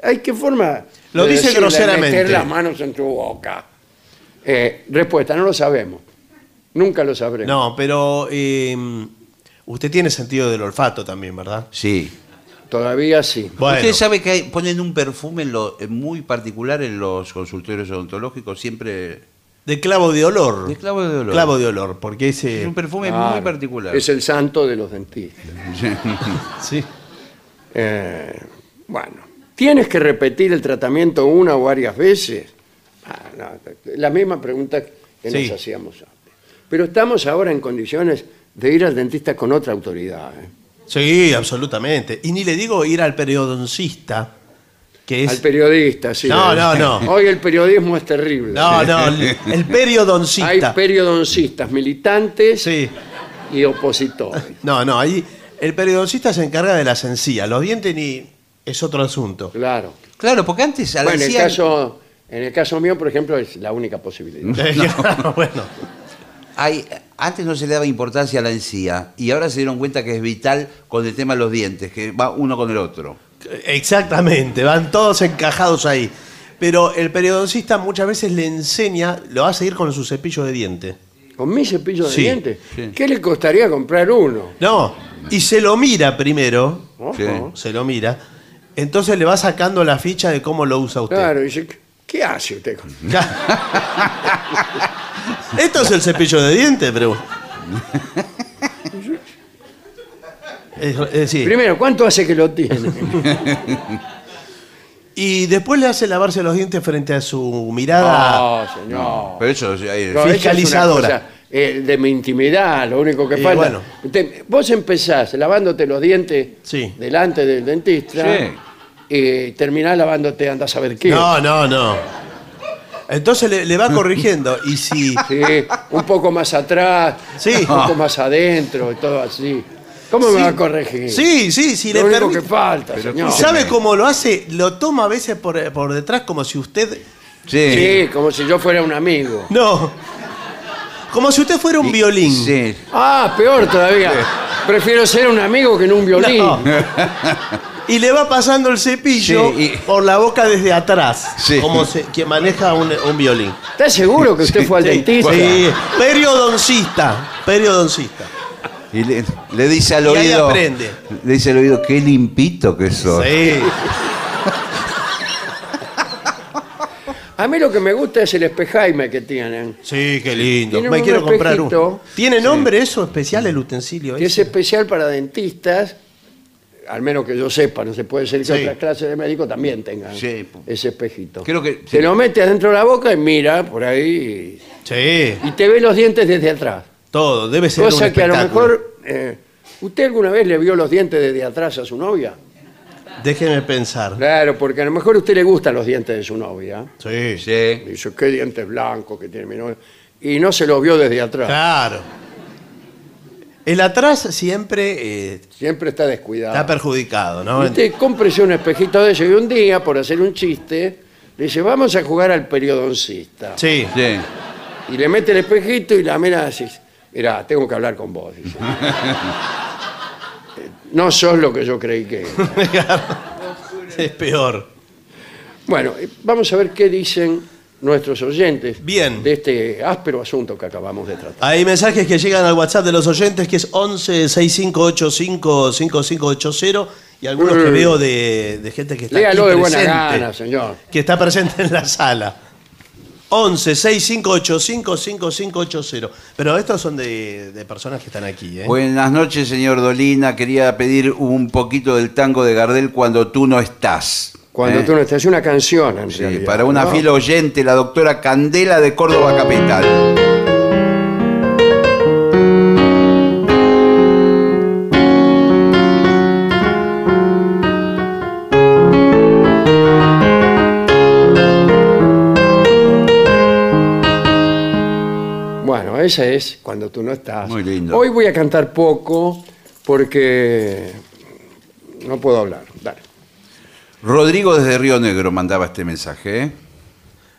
¿Hay qué forma? Lo de dice decirle, groseramente. Meter las manos en tu boca. Eh, respuesta, no lo sabemos. Nunca lo sabremos. No, pero eh, usted tiene sentido del olfato también, ¿verdad? Sí. Todavía sí. Bueno, Usted sabe que hay- ponen un perfume en lo- en muy particular en los consultorios odontológicos, siempre de clavo de olor. de clavo de olor. Clavo de olor, porque ese. Es un perfume Claro, muy particular. Es el santo de los dentistas. Sí. Eh, bueno, ¿tienes que repetir el tratamiento una o varias veces? Ah, no, la misma pregunta que Sí. nos hacíamos antes. Pero estamos ahora en condiciones de ir al dentista con otra autoridad. ¿eh? Sí, absolutamente. Y ni le digo ir al periodoncista, que es. Al periodista, sí. No, no, no. Hoy el periodismo es terrible. No, no, el, el Hay periodoncista. periodoncistas militantes Sí. y opositores. No, no, ahí el periodoncista se encarga de las encías. Los dientes ni es otro asunto. Claro. Claro, porque antes a la Bueno, en el, caso, en el caso mío, por ejemplo, es la única posibilidad. bueno, hay- antes no se le daba importancia a la encía y ahora se dieron cuenta que es vital con el tema de los dientes, que va uno con el otro. exactamente, van todos encajados ahí. Pero el periodoncista muchas veces le enseña, lo va a seguir con su cepillo de dientes. ¿Con mi cepillo de Sí, dientes? sí. ¿Qué le costaría comprar uno? No, y se lo mira primero, Ojo. Sí. se lo mira, entonces le va sacando la ficha de cómo lo usa usted. Claro, dice, ¿qué hace usted con ¿Esto es el cepillo de dientes? Pero... Es, es decir, Primero, ¿cuánto hace que lo tiene? y después le hace lavarse los dientes frente a su mirada. No, señor. Pero eso sí, hay- No, eso es una Fiscalizadora. cosa, eh, de mi intimidad, lo único que Y falta. bueno. Vos empezás lavándote los dientes Sí. delante del dentista Sí. Y terminás lavándote, andás a saber qué. No, no, no. Entonces le, le va corrigiendo. Y si. Sí, un poco más atrás, Sí. un poco más adentro y todo así. ¿Cómo me va a corregir? Sí, sí, sí, lo le único permite. que falta, señor. ¿Y sabe cómo lo hace? Lo toma a veces por, por detrás como si usted. Sí. Sí, como si yo fuera un amigo. No. Como si usted fuera un violín. Sí. Ah, peor todavía. Prefiero ser un amigo que no un violín. No. Y le va pasando el cepillo Sí, y- por la boca desde atrás. Sí. Como se- quien maneja un, un violín. ¿Estás seguro que usted fue al Sí, dentista? Sí, periodoncista. Periodoncista. Y le, le dice al Y ahí oído. aprende. Le dice al oído, qué limpito que sos. Sí. A mí lo que me gusta es el espejaime que tienen. Sí, qué lindo. Tiene Me un quiero comprar espejito. uno. ¿Tiene nombre eso especial el utensilio? Que es ese? especial para dentistas, al menos que yo sepa, no se puede ser que Sí. otras clases de médicos también tengan Sí. ese espejito. Creo que- Se sí. lo mete adentro de la boca y mira por ahí Sí, y te ve los dientes desde atrás. todo. Debe ser un Cosa que a lo espectáculo. mejor eh, ¿Usted alguna vez le vio los dientes desde atrás a su novia? Déjeme pensar. Claro, porque a lo mejor a usted le gustan los dientes de su novia. Sí, Sí. Dice, qué dientes blancos que tiene mi novia. Y no se los vio desde atrás. Claro. El atrás siempre eh, Siempre está descuidado. está perjudicado, ¿no? Usted cómprese un espejito de eso y un día, por hacer un chiste, le dice, vamos a jugar al periodoncista. Sí. Sí. Y le mete el espejito y la mira así. Mira, tengo que hablar con vos. dice. No sos lo que yo creí que era. Es peor. Bueno, eh, vamos a ver qué dicen nuestros oyentes Bien. de este áspero asunto que acabamos de tratar. Hay mensajes que llegan al WhatsApp de los oyentes que es 11 6585 5580 y algunos que Mm. veo de, de gente que está Léalo aquí de buena presente, gana, señor. que está presente en la sala. 11 6585 5580. Pero estos son de, de personas que están aquí, ¿eh? Buenas noches, señor Dolina. Quería pedir un poquito del tango de Gardel cuando tú no estás. Cuando ¿Eh? tú no estás, es una canción en Sí, realidad, para una ¿no? fiel oyente, la doctora Candela de Córdoba Capital. Bueno, esa es cuando tú no estás. Muy lindo. Hoy voy a cantar poco porque no puedo hablar. Rodrigo desde Río Negro mandaba este mensaje. ¿eh?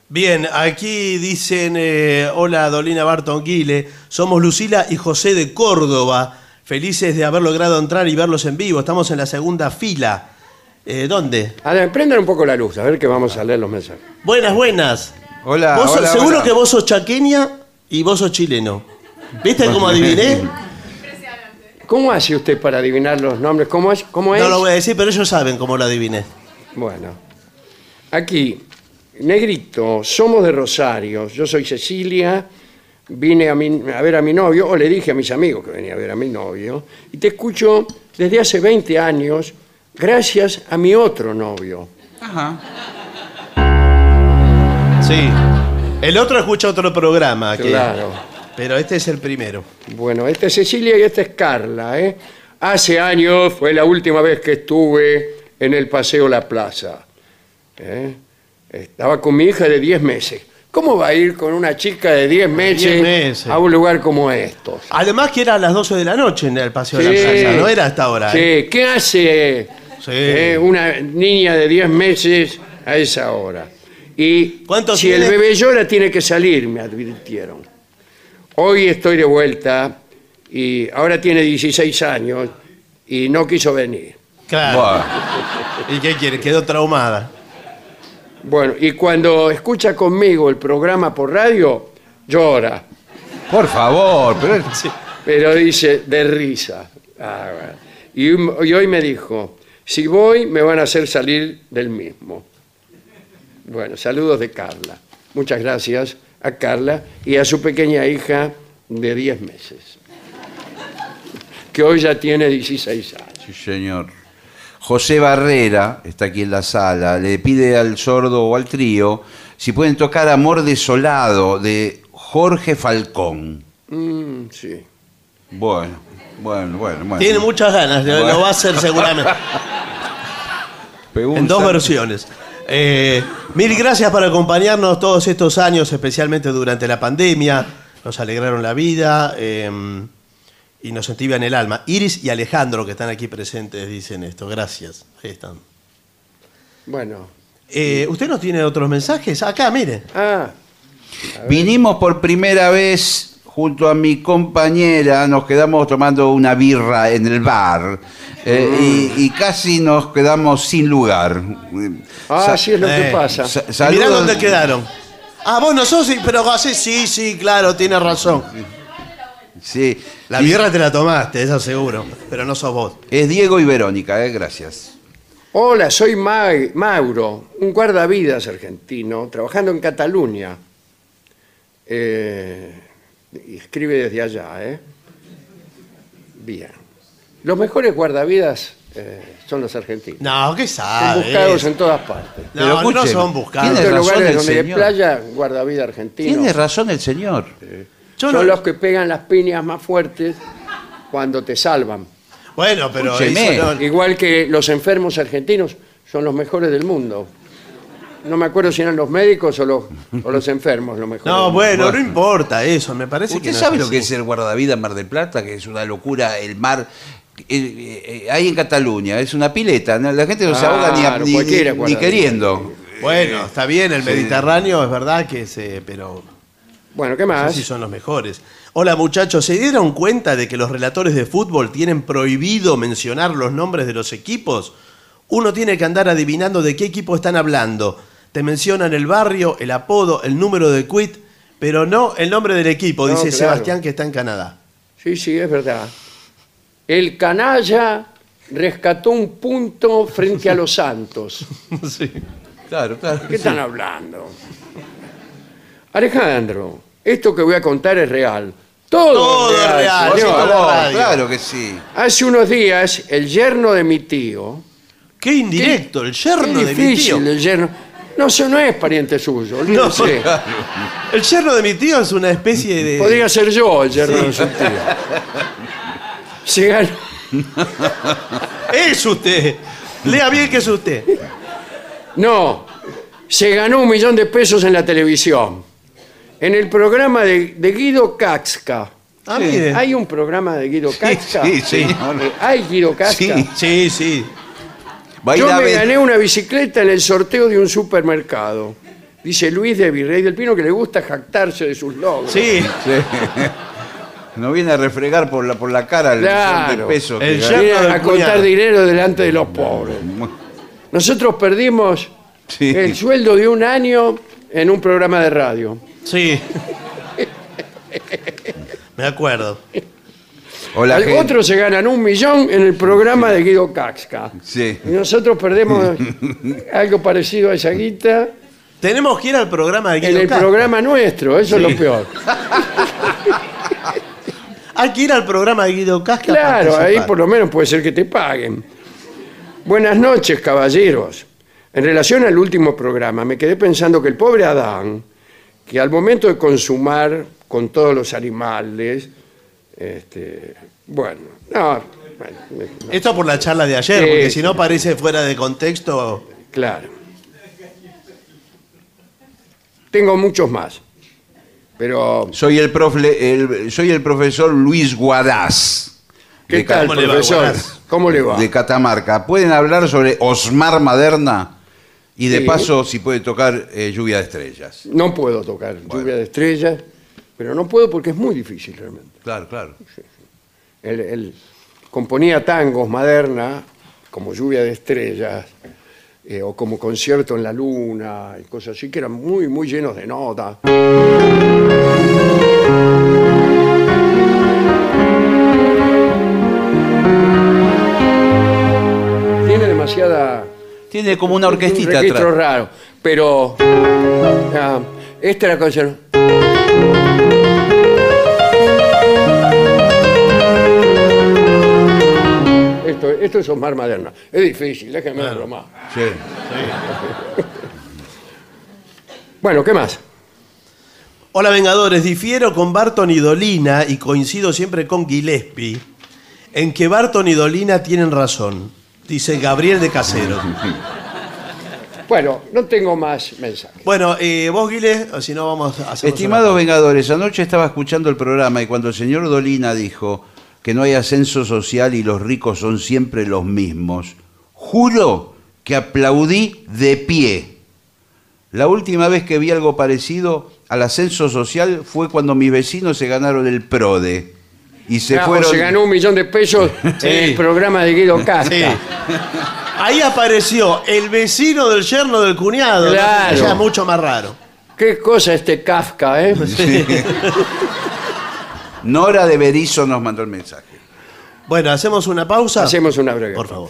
Bien, aquí dicen, eh, hola Dolina Barton Guile, somos Lucila y José de Córdoba, felices de haber logrado entrar y verlos en vivo, estamos en la segunda fila. Eh, ¿Dónde? A ver, prendan un poco la luz, a ver que vamos a leer los mensajes. Buenas, buenas. Hola, Vos sos- hola, seguro hola. que vos sos chaqueña y vos sos chileno. ¿Viste cómo adiviné? ¿Cómo hace usted para adivinar los nombres? ¿Cómo es? ¿Cómo es? No lo voy a decir, pero ellos saben cómo lo adiviné. Bueno, aquí, negrito, somos de Rosario, yo soy Cecilia, vine a, mi- a ver a mi novio, o le dije a mis amigos que venía a ver a mi novio, y te escucho desde hace 20 años, gracias a mi otro novio. Sí. El otro escucha otro programa. que- Claro. Pero este es el primero. Bueno, esta es Cecilia y esta es Carla, ¿eh? Hace años fue la última vez que estuve en el Paseo La Plaza. ¿eh? Estaba con mi hija de 10 meses. ¿Cómo va a ir con una chica de 10 meses, 10 meses. a un lugar como estos? Además que era a las 12 de la noche en el Paseo de la. Plaza, no era hasta ahora. Sí, ¿eh? ¿qué hace Sí. eh, una niña de 10 meses a esa hora? Y ¿Cuánto si tiene? el bebé llora, tiene que salir, me advirtieron. Hoy estoy de vuelta y ahora tiene 16 años y no quiso venir. Claro. Buah. ¿Y qué quiere? Quedó traumada. Bueno, y cuando escucha conmigo el programa por radio, llora, Por favor, pero pero dice de risa. Ah, bueno. y, y hoy me dijo, si voy me van a hacer salir del mismo. Bueno, saludos de Carla. Muchas gracias a Carla y a su pequeña hija de 10 meses, que hoy ya tiene 16 años. Sí, señor. José Barrera está aquí en la sala. Le pide al sordo o al trío si pueden tocar Amor Desolado de Jorge Falcón. Mm, sí. Bueno, bueno, bueno. bueno. Tiene muchas ganas, lo- Bueno. lo va a hacer seguramente. En dos versiones. Eh, mil gracias por acompañarnos todos estos años, especialmente durante la pandemia. Nos alegraron la vida eh, y nos sentivan el alma. Iris y Alejandro, que están aquí presentes, dicen esto. Gracias. Ahí están. Bueno. Eh, ¿Usted no tiene otros mensajes? Acá, mire. Ah, Vinimos por primera vez junto a mi compañera, nos quedamos tomando una birra en el bar eh, y, y casi nos quedamos sin lugar. ah Sa- así es lo que eh, pasa. sa- mirá dónde quedaron. Ah, vos no sos, sí, pero así sí, sí, claro, tiene razón. Sí. La Dice- birra te la tomaste, eso seguro, pero no sos vos. Es Diego y Verónica, eh, gracias. Hola, soy Ma- Mauro, un guardavidas argentino, trabajando en Cataluña. Eh, y escribe desde allá, ¿eh? Bien. Los mejores guardavidas eh, son los argentinos. No, ¿qué Son sabes? buscados en todas partes. No, Pero no son buscados. En tiene estos razón lugares el donde hay señor. playa, guardavida argentino. Tiene razón el señor. Yo son no- los que pegan las piñas más fuertes cuando te salvan. Bueno, pero Escúcheme. eso no- Igual que los enfermos argentinos son los mejores del mundo. No me acuerdo si eran los médicos o los, o los enfermos los mejores. No, bueno, Bueno. no importa eso, me parece que ¿Usted no sabe lo así. que es el guardavidas en Mar del Plata? Que es una locura, el mar. eh, eh, eh, ahí en Cataluña, es una pileta, ¿no? la gente no se ahoga ni, a- Claro, ni- cualquiera ni guardavidas. queriendo. Bueno, está bien, el Sí. Mediterráneo es verdad que se, pero. Bueno, ¿qué no más? sé si son los mejores. Hola muchachos, ¿se dieron cuenta de que los relatores de fútbol tienen prohibido mencionar los nombres de los equipos? Uno tiene que andar adivinando de qué equipo están hablando. Te mencionan el barrio, el apodo, el número de quit, pero no el nombre del equipo, No, dice claro. Sebastián que está en Canadá. Sí, sí, es verdad. El canalla rescató un punto frente a los Santos. Sí. Claro, claro. ¿Qué están hablando? Alejandro, esto que voy a contar es real. Todo, Todo es real, señor. la favor, radio. claro que sí. Hace unos días, el yerno de mi tío. Qué indirecto, el Qué yerno de mi tío. difícil el yerno. No, eso no es pariente suyo, olvídese. El yerno de mi tío es una especie de... Podría ser yo el yerno de su tío. Se ganó, Es usted. Lea bien que es usted. no, se ganó un millón de pesos en la televisión. En el programa de, de Guido Kaxka. Ah, mire. ¿Hay un programa de Guido Kaxka? sí, señor. ¿Hay Guido Kaxka? Sí. Sí, sí. Va a ir Yo a me ver- gané una bicicleta en el sorteo de un supermercado. Dice Luis de Virrey del Pino que le gusta jactarse de sus logros. Sí. Sí. No viene a refregar por la, por la cara el Claro. millón de pesos. El que gana. Viene del a contar cuñado. dinero delante de los pobres. Nosotros perdimos Sí. el sueldo de un año en un programa de radio. Sí. Me acuerdo. O la Al- gente- Otros se ganan un millón en el programa de Guido Kaxka. Sí. Y nosotros perdemos algo parecido a esa guita Tenemos que ir al programa de en Guido el Casca. programa nuestro. Eso es lo peor. Hay que ir al programa de Guido Casca. a Claro, ahí participar. por lo menos puede ser que te paguen. Buenas noches, caballeros. En relación al último programa, me quedé pensando que el pobre Adán, que al momento de consumar con todos los animales, este, bueno, no, bueno, me- Esto por la charla de ayer, porque si no parece fuera de contexto. claro. Tengo muchos más, pero Soy el, profle- el- soy el profesor Luis Guadaz. ¿qué tal, ¿Cómo le va, profesor? ¿Cómo le va? de Catamarca. ¿Pueden hablar sobre Osmar Maderna? Y de Sí. paso, si puede tocar eh, Lluvia de Estrellas. No puedo tocar lluvia de estrellas, pero no puedo porque es muy difícil realmente. Claro, claro. Él, él componía tangos moderna, como Lluvia de Estrellas, eh, o como Concierto en la Luna, y cosas así, que eran muy, muy llenos de notas. Tiene demasiada... Tiene como una orquestita un registro atrás. raro, pero... ah, esta era cosa... Esto, esto es Osmar Maderna. Es difícil, déjeme verlo más. Sí. Bueno, ¿qué más? Hola Vengadores, difiero con Barton y Dolina y coincido siempre con Gillespie en que Barton y Dolina tienen razón, dice Gabriel de Caseros. Bueno, no tengo más mensajes. Bueno, eh, vos Guile, o si no vamos a hacer Estimados Vengadores, anoche estaba escuchando el programa y cuando el señor Dolina dijo que no hay ascenso social y los ricos son siempre los mismos, juro que aplaudí de pie. La última vez que vi algo parecido al ascenso social fue cuando mis vecinos se ganaron el PRODE. Y se fueron. se ganó un millón de pesos en el programa de Guido Casca. Sí. Ahí apareció el vecino del yerno del cuñado, ¿no? Claro. ya mucho más raro. Qué cosa este Kafka, ¿eh? Nora de Berizo nos mandó el mensaje. Bueno, hacemos una pausa. Hacemos una breve. Por favor.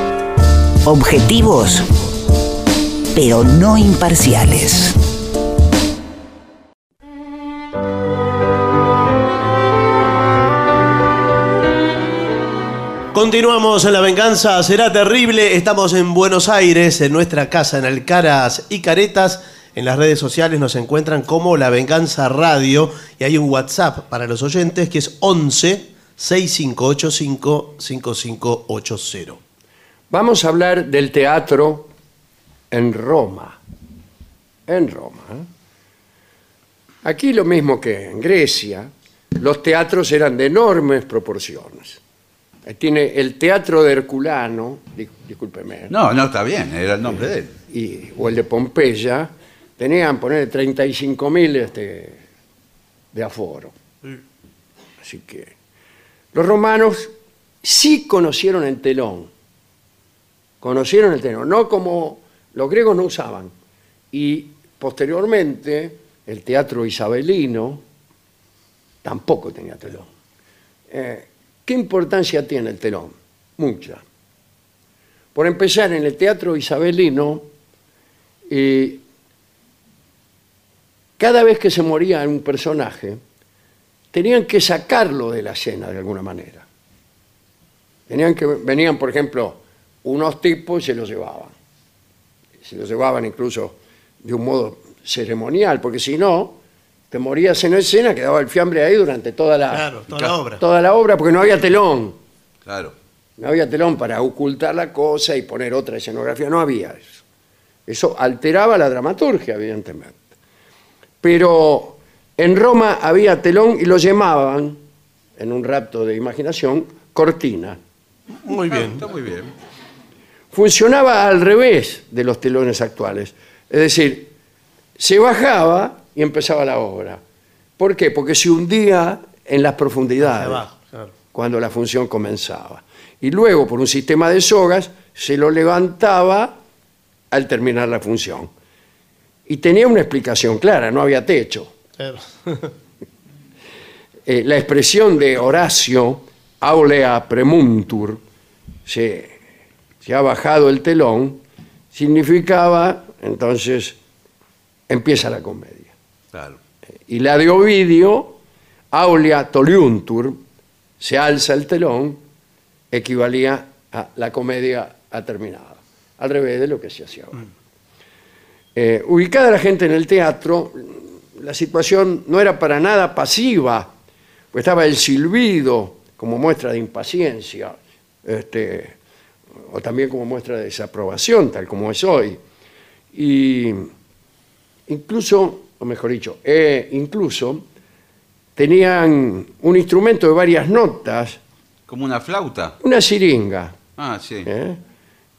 Objetivos, pero no imparciales. Continuamos en La Venganza Será Terrible. Estamos en Buenos Aires, en nuestra casa, en Alcaraz y Caretas. En las redes sociales nos encuentran como La Venganza Radio y hay un WhatsApp para los oyentes que es 11 6585 5580. Vamos a hablar del teatro en Roma. En Roma. ¿eh? Aquí lo mismo que en Grecia, los teatros eran de enormes proporciones. Eh, Tiene el teatro de Herculano, di- discúlpeme, ¿eh? No, no, está bien, era el nombre de él. y, o el de Pompeya, tenían poner 35.000 este, de aforo. Así que los romanos sí conocieron el telón. Conocieron el telón, no como los griegos no usaban. Y posteriormente el teatro isabelino tampoco tenía telón. Eh, ¿Qué importancia tiene el telón? Mucha. Por empezar, en el teatro isabelino, eh, cada vez que se moría un personaje, tenían que sacarlo de la escena de alguna manera. Tenían que, venían, por ejemplo, unos tipos y se los llevaban. Se los llevaban incluso de un modo ceremonial, porque si no, te morías en escena, quedaba el fiambre ahí durante toda la, Claro, toda la obra. toda la obra, porque no había telón. Claro. No había telón para ocultar la cosa y poner otra escenografía, no había eso. Eso alteraba la dramaturgia, evidentemente. Pero en Roma había telón y lo llamaban, en un rapto de imaginación, cortina. Muy bien. Está muy bien. Funcionaba al revés de los telones actuales. Es decir, se bajaba y empezaba la obra. ¿Por qué? Porque se hundía en las profundidades Abajo, claro. cuando la función comenzaba. Y luego, por un sistema de sogas, se lo levantaba al terminar la función. Y tenía una explicación clara, no había techo. Claro. Eh, la expresión de Horacio, aulea premuntur, se, se ha bajado el telón, significaba, entonces, empieza la comedia. Claro. Y la de Ovidio, aulea toliuntur, se alza el telón, equivalía a la comedia ha terminado, al revés de lo que se hacía ahora. Eh, ubicada la gente en el teatro, la situación no era para nada pasiva, pues estaba el silbido como muestra de impaciencia, este, o también como muestra de desaprobación, tal como es hoy. Y incluso, o mejor dicho, eh, incluso tenían un instrumento de varias notas, Como una flauta. una siringa, Ah, sí. ¿eh?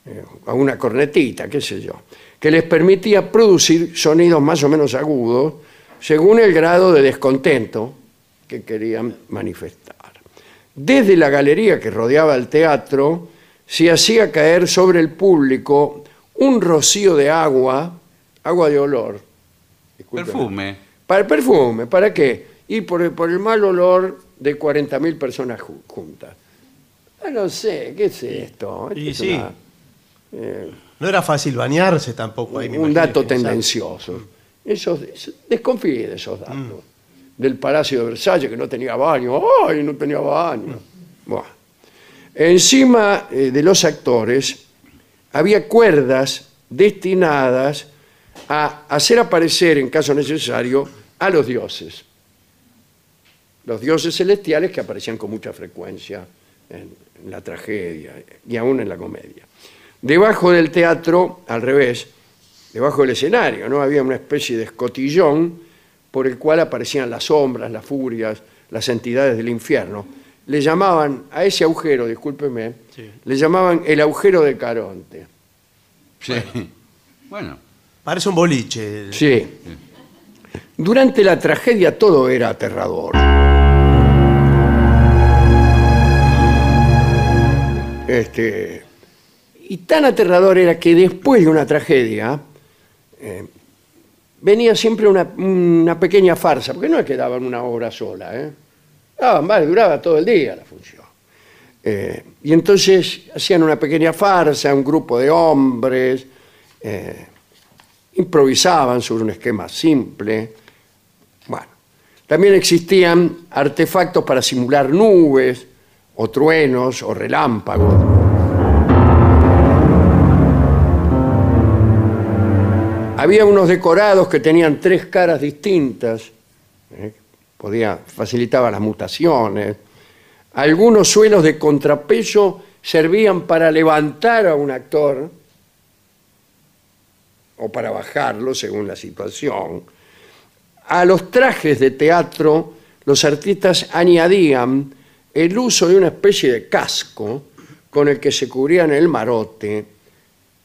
Eh, o una cornetita, qué sé yo, que les permitía producir sonidos más o menos agudos según el grado de descontento que querían manifestar. Desde la galería que rodeaba el teatro se hacía caer sobre el público un rocío de agua, agua de olor. Discúlpeme. Perfume. Para el perfume, ¿para qué? Y por el, por el mal olor de 40.000 personas ju- juntas. Ah, no sé, ¿qué es esto? Esto Y es sí. una- eh, No era fácil bañarse tampoco. ahí, me un imagino dato tendencioso. Esos, esos- desconfíe de esos datos. Del Palacio de Versalles, que no tenía baño. ¡Ay, no tenía baño! Buah. Encima eh, de los actores había cuerdas destinadas a hacer aparecer, en caso necesario, a los dioses. Los dioses celestiales que aparecían con mucha frecuencia en, en la tragedia y aún en la comedia. Debajo del teatro, al revés, debajo del escenario, ¿no? Había una especie de escotillón por el cual aparecían las sombras, las furias, las entidades del infierno. Le llamaban a ese agujero, discúlpeme, Sí. le llamaban el agujero de Caronte. Sí. Bueno. Parece un boliche. Sí. Durante la tragedia todo era aterrador. Este, y tan aterrador era que después de una tragedia eh, venía siempre una, una pequeña farsa, porque no es que daban una obra sola, ¿eh? Duraban varios, duraba todo el día la función. Eh, y entonces hacían una pequeña farsa, un grupo de hombres, eh, improvisaban sobre un esquema simple. Bueno, también existían artefactos para simular nubes, o truenos, o relámpagos. Había unos decorados que tenían tres caras distintas, ¿eh? Podía, facilitaba las mutaciones. Algunos suelos de contrapeso servían para levantar a un actor o para bajarlo según la situación. A los trajes de teatro los artistas añadían el uso de una especie de casco con el que se cubrían el marote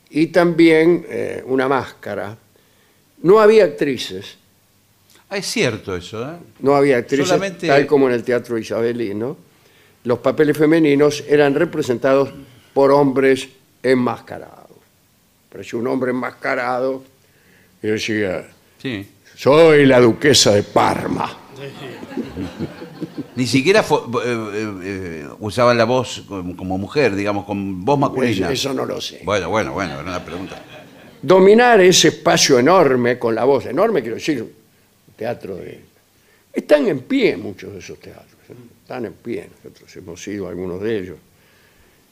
y también eh, una máscara. No había actrices, Ah, es cierto eso, ¿eh? no había actrices, Solamente- tal como en el teatro isabelino. Los papeles femeninos eran representados por hombres enmascarados. Parecía un hombre enmascarado y decía, Sí. soy la duquesa de Parma. Ni siquiera eh, eh, eh, usaba la voz como, como mujer, digamos, con voz masculina. Eso, no lo sé. Bueno, bueno, bueno, era una pregunta. Dominar ese espacio enorme con la voz enorme, quiero decir, teatro de... Están en pie muchos de esos teatros, ¿eh? están en pie, nosotros hemos ido a algunos de ellos.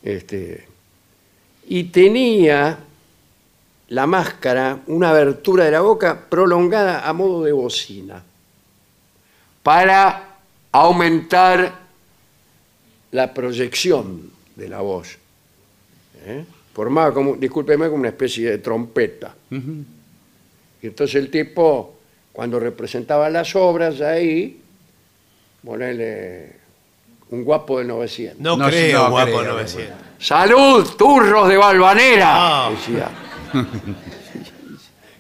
Este, y tenía la máscara una abertura de la boca prolongada a modo de bocina para aumentar la proyección de la voz. ¿eh? Formaba como, discúlpeme, como una especie de trompeta. Y entonces el tipo, cuando representaba las obras ahí, ponele un guapo de 900. No, No, creo, no guapo creo, 900. ¡Salud, turros de Valvanera! Ah. Decía.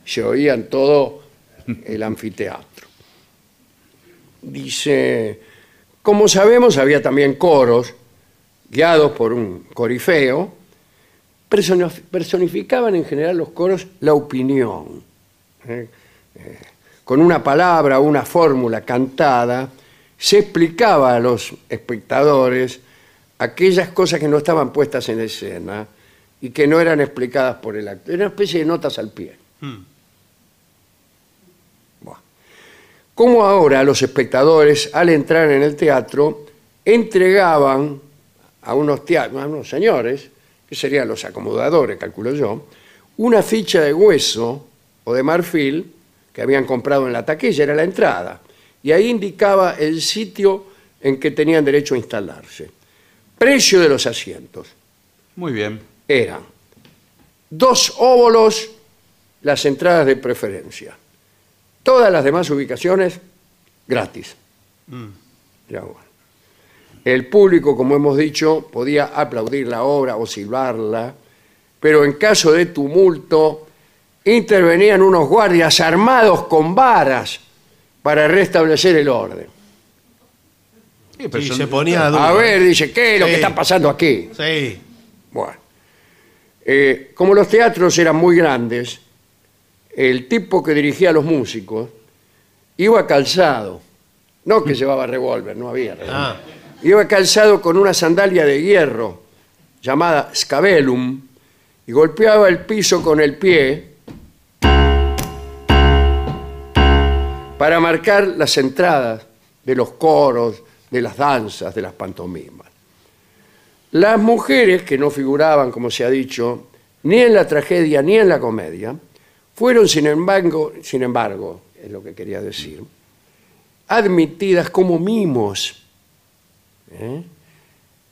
Se oía en todo el anfiteatro. Dice, como sabemos, había también coros guiados por un corifeo. personi- Personificaban en general los coros la opinión. ¿eh? Eh, con una palabra o una fórmula cantada, se explicaba a los espectadores aquellas cosas que no estaban puestas en escena y que no eran explicadas por el actor. Era una especie de notas al pie. Buah. Como ahora los espectadores, al entrar en el teatro, entregaban a unos, tea- a unos señores, que serían los acomodadores, calculo yo, una ficha de hueso o de marfil que habían comprado en la taquilla, era la entrada, y ahí indicaba el sitio en que tenían derecho a instalarse. Precio de los asientos Muy bien. eran dos óbolos las entradas de preferencia. Todas las demás ubicaciones gratis. Ya, bueno. El público, como hemos dicho, podía aplaudir la obra o silbarla, pero en caso de tumulto intervenían unos guardias armados con varas para restablecer el orden. Sí, pero Y son- se ponía duro. A ver, dice, ¿qué es lo que está pasando aquí? Sí. Bueno, eh, como los teatros eran muy grandes, el tipo que dirigía a los músicos iba calzado, no que llevaba revólver, no había revólver. Ah, Iba calzado con una sandalia de hierro llamada scabellum y golpeaba el piso con el pie para marcar las entradas de los coros, de las danzas, de las pantomimas. Las mujeres que no figuraban, como se ha dicho, ni en la tragedia ni en la comedia, fueron, sin embargo, sin embargo, es lo que quería decir, admitidas como mimos, ¿eh?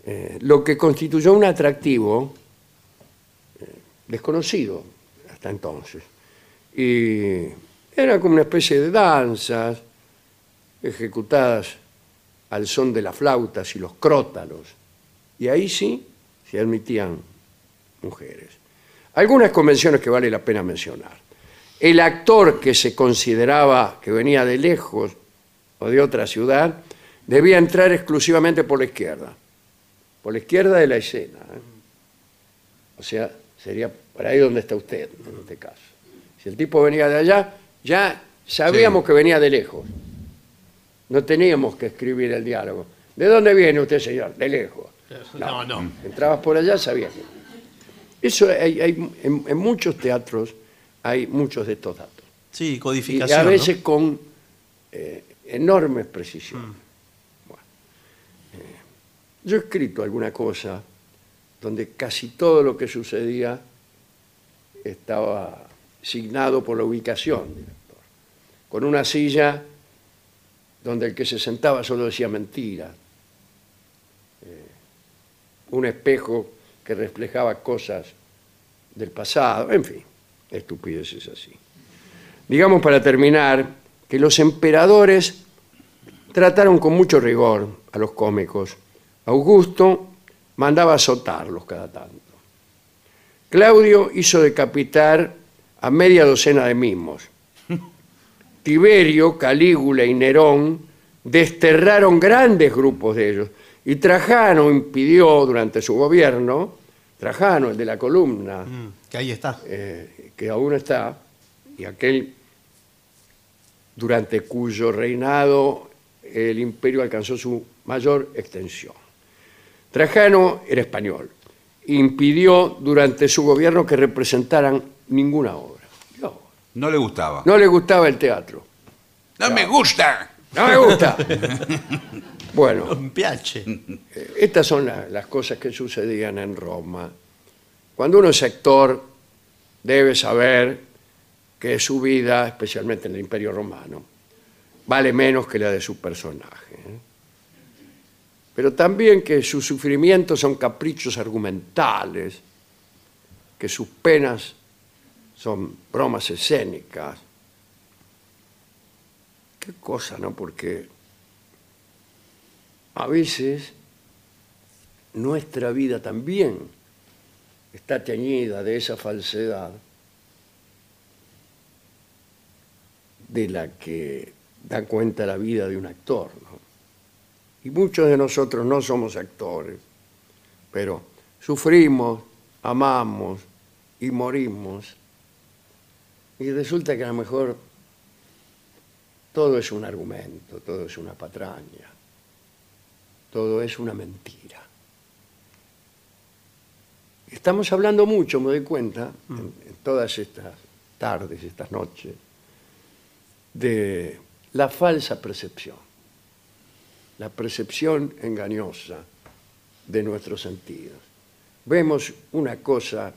Eh, lo que constituyó un atractivo eh, desconocido hasta entonces. Y era como una especie de danzas ejecutadas al son de las flautas y los crótalos. Y ahí sí se admitían mujeres. Algunas convenciones que vale la pena mencionar. El actor que se consideraba que venía de lejos o de otra ciudad debía entrar exclusivamente por la izquierda, por la izquierda de la escena. ¿eh? O sea, sería por ahí donde está usted, en este caso. Si el tipo venía de allá, ya sabíamos Sí. que venía de lejos. No teníamos que escribir el diálogo. ¿De dónde viene usted, señor? De lejos. No, no. Entrabas por allá, sabías. Eso hay, hay- en, en muchos teatros hay muchos de estos datos. Sí, Y codificación. a ¿no? veces con eh, enormes precisiones. Bueno, eh, yo he escrito alguna cosa donde casi todo lo que sucedía estaba signado por la ubicación del actor. Con una silla donde el que se sentaba solo decía mentiras. Eh, un espejo que reflejaba cosas del pasado, en fin, estupideces así. Digamos para terminar que los emperadores trataron con mucho rigor a los cómicos. Augusto mandaba azotarlos cada tanto. Claudio hizo decapitar a media docena de mimos. Tiberio, Calígula y Nerón desterraron grandes grupos de ellos. Y Trajano impidió durante su gobierno, Trajano, el de la columna, Mm, que ahí está. eh, que aún está, y aquel durante cuyo reinado el imperio alcanzó su mayor extensión. Trajano era español, impidió durante su gobierno que representaran ninguna obra. No, le gustaba. no le gustaba el teatro. ¡No me gusta! No me gusta. Bueno, Un piace. Eh, Estas son la- las cosas que sucedían en Roma. Cuando uno es actor, debe saber que su vida, especialmente en el Imperio Romano, vale menos que la de su personaje. ¿eh? Pero también que sus sufrimientos son caprichos argumentales, que sus penas son bromas escénicas. Qué cosa, ¿no? Porque a veces nuestra vida también está teñida de esa falsedad de la que da cuenta la vida de un actor. ¿no? Y muchos de nosotros no somos actores, pero sufrimos, amamos y morimos. Y resulta que a lo mejor todo es un argumento, todo es una patraña todo es una mentira. Estamos hablando mucho, me doy cuenta, en, en todas estas tardes, estas noches, de la falsa percepción, la percepción engañosa de nuestros sentidos. Vemos una cosa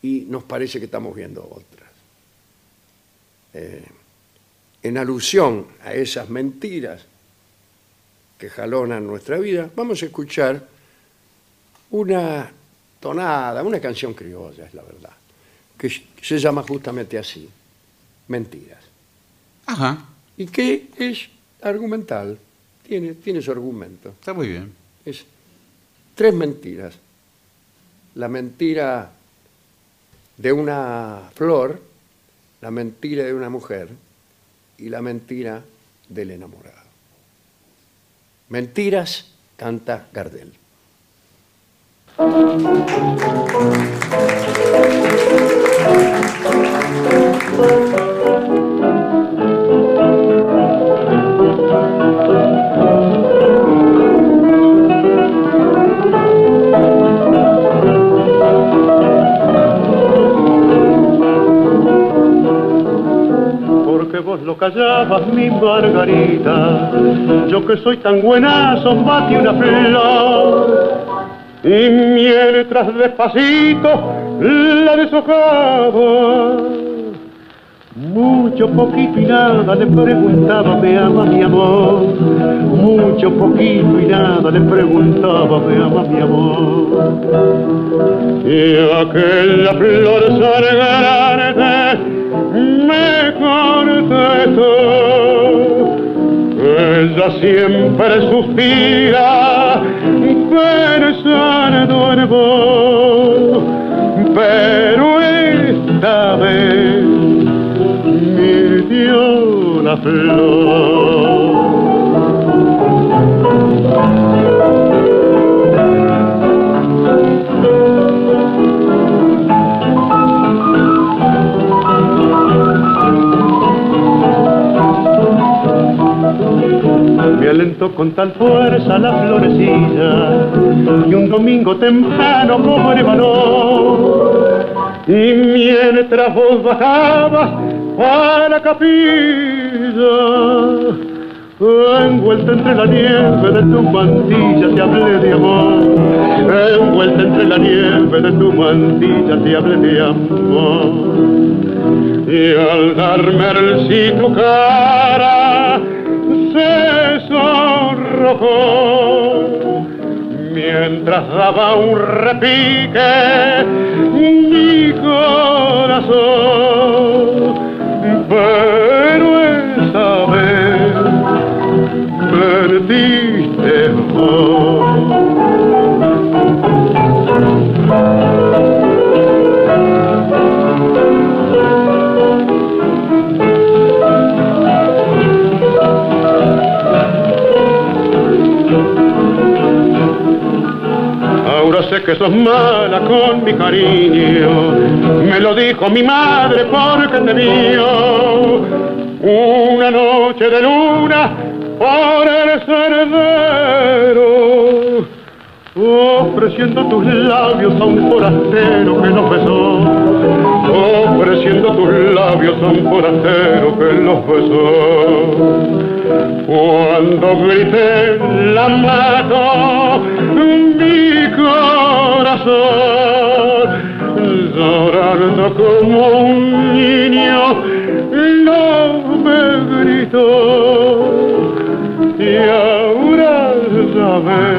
y nos parece que estamos viendo otras. Eh, en alusión a esas mentiras, que jalonan nuestra vida, vamos a escuchar una tonada, una canción criolla, es la verdad, que se llama justamente así, Mentiras. Ajá, Y que es argumental, tiene, tiene su argumento. está muy bien. Es tres mentiras. La mentira de una flor, la mentira de una mujer y la mentira del enamorado. Mentiras canta Gardel. Lo callabas, mi Margarita. Yo que soy tan buenazo, bate una flor. Y mientras despacito la deshojaba. Mucho, poquito y nada le preguntaba, me ama mi amor. Mucho, poquito y nada le preguntaba, me ama mi amor. Y aquella flor sargante me contestó. Ella siempre suspira pensando en vos, pero esta vez dio la flor. Gustó con tal fuerza la florecilla y un domingo temprano el valor. Y mientras vos bajabas a la capilla envuelta entre la nieve de tu mantilla te hablé de amor. Envuelta entre la nieve de tu mantilla te hablé de amor. Y al darme el sí tu cara mientras daba un repique mi corazón. Pero esa vez perdiste vos que sos mala con mi cariño, me lo dijo mi madre porque te vio una noche de luna por el sendero, ofreciendo tus labios a un forastero que los besó, ofreciendo tus labios a un forastero que los besó. Cuando grité la mato, mi corazón, llorando como un niño, no me gritó. Y ahora sabes,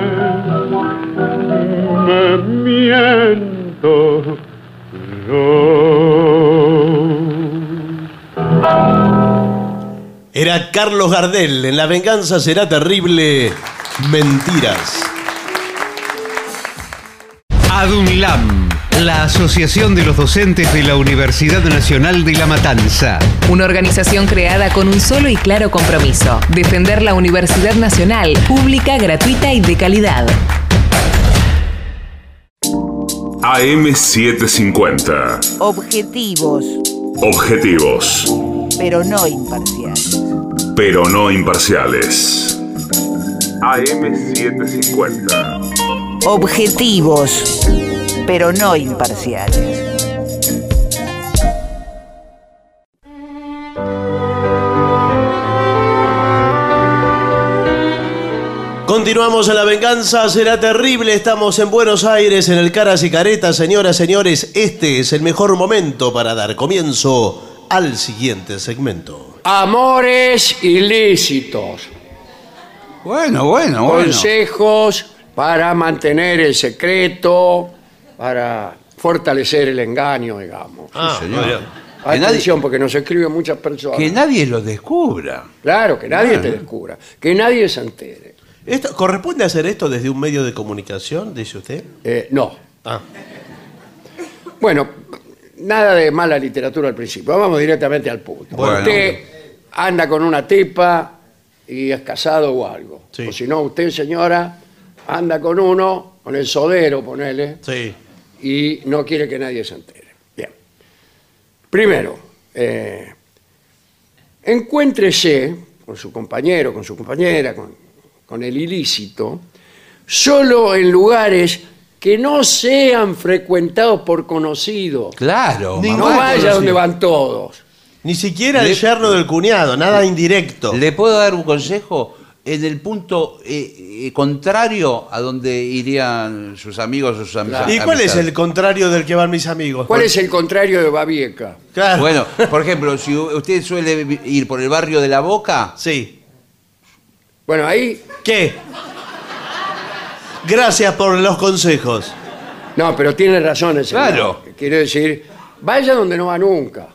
Carlos Gardel, en La venganza será terrible. Mentiras. ADUNLAM, la Asociación de los Docentes de la Universidad Nacional de La Matanza. Una organización creada con un solo y claro compromiso, defender la Universidad Nacional, pública, gratuita y de calidad. AM750. Objetivos, Objetivos, pero no imparciales. Pero no imparciales. AM750. Objetivos, pero no imparciales. Continuamos en La Venganza Será Terrible. Estamos en Buenos Aires, en el Caras y Caretas. Señoras, señores, este es el mejor momento para dar comienzo al siguiente segmento. Amores ilícitos. Bueno, bueno, bueno. Consejos para mantener el secreto, para fortalecer el engaño, digamos. Ah, señor. bien. Que nadie, Atención, porque nos escriben muchas personas. que nadie lo descubra. Claro, que nadie Claro. te descubra, que nadie se entere. Esto- ¿Corresponde hacer esto desde un medio de comunicación, dice usted? Eh, no. Ah, Bueno, nada de mala literatura al principio. Vamos directamente al punto. Bueno. Usted anda con una tipa y es casado o algo. Sí. O si no, usted, señora, anda con uno, con el sodero, ponele, sí. y no quiere que nadie se entere. Bien. Primero, eh, encuéntrese con su compañero, con su compañera, con, con el ilícito, solo en lugares que no sean frecuentados por conocidos. Claro. Ni- No mamá. Vaya conocido. donde van todos. Ni siquiera Le- el yerno del cuñado, nada indirecto. ¿Le puedo dar un consejo? En el punto eh, eh, contrario a donde irían sus amigos o sus am- Claro. ¿Y cuál es el contrario del que van mis amigos? ¿Cuál es el contrario de Babieca? Claro. Bueno, por ejemplo, si usted suele ir por el barrio de La Boca, Sí. Bueno, ahí. ¿Qué? Gracias por los consejos. No, pero tiene razón el señor. Claro. Quiero decir, vaya donde no va nunca.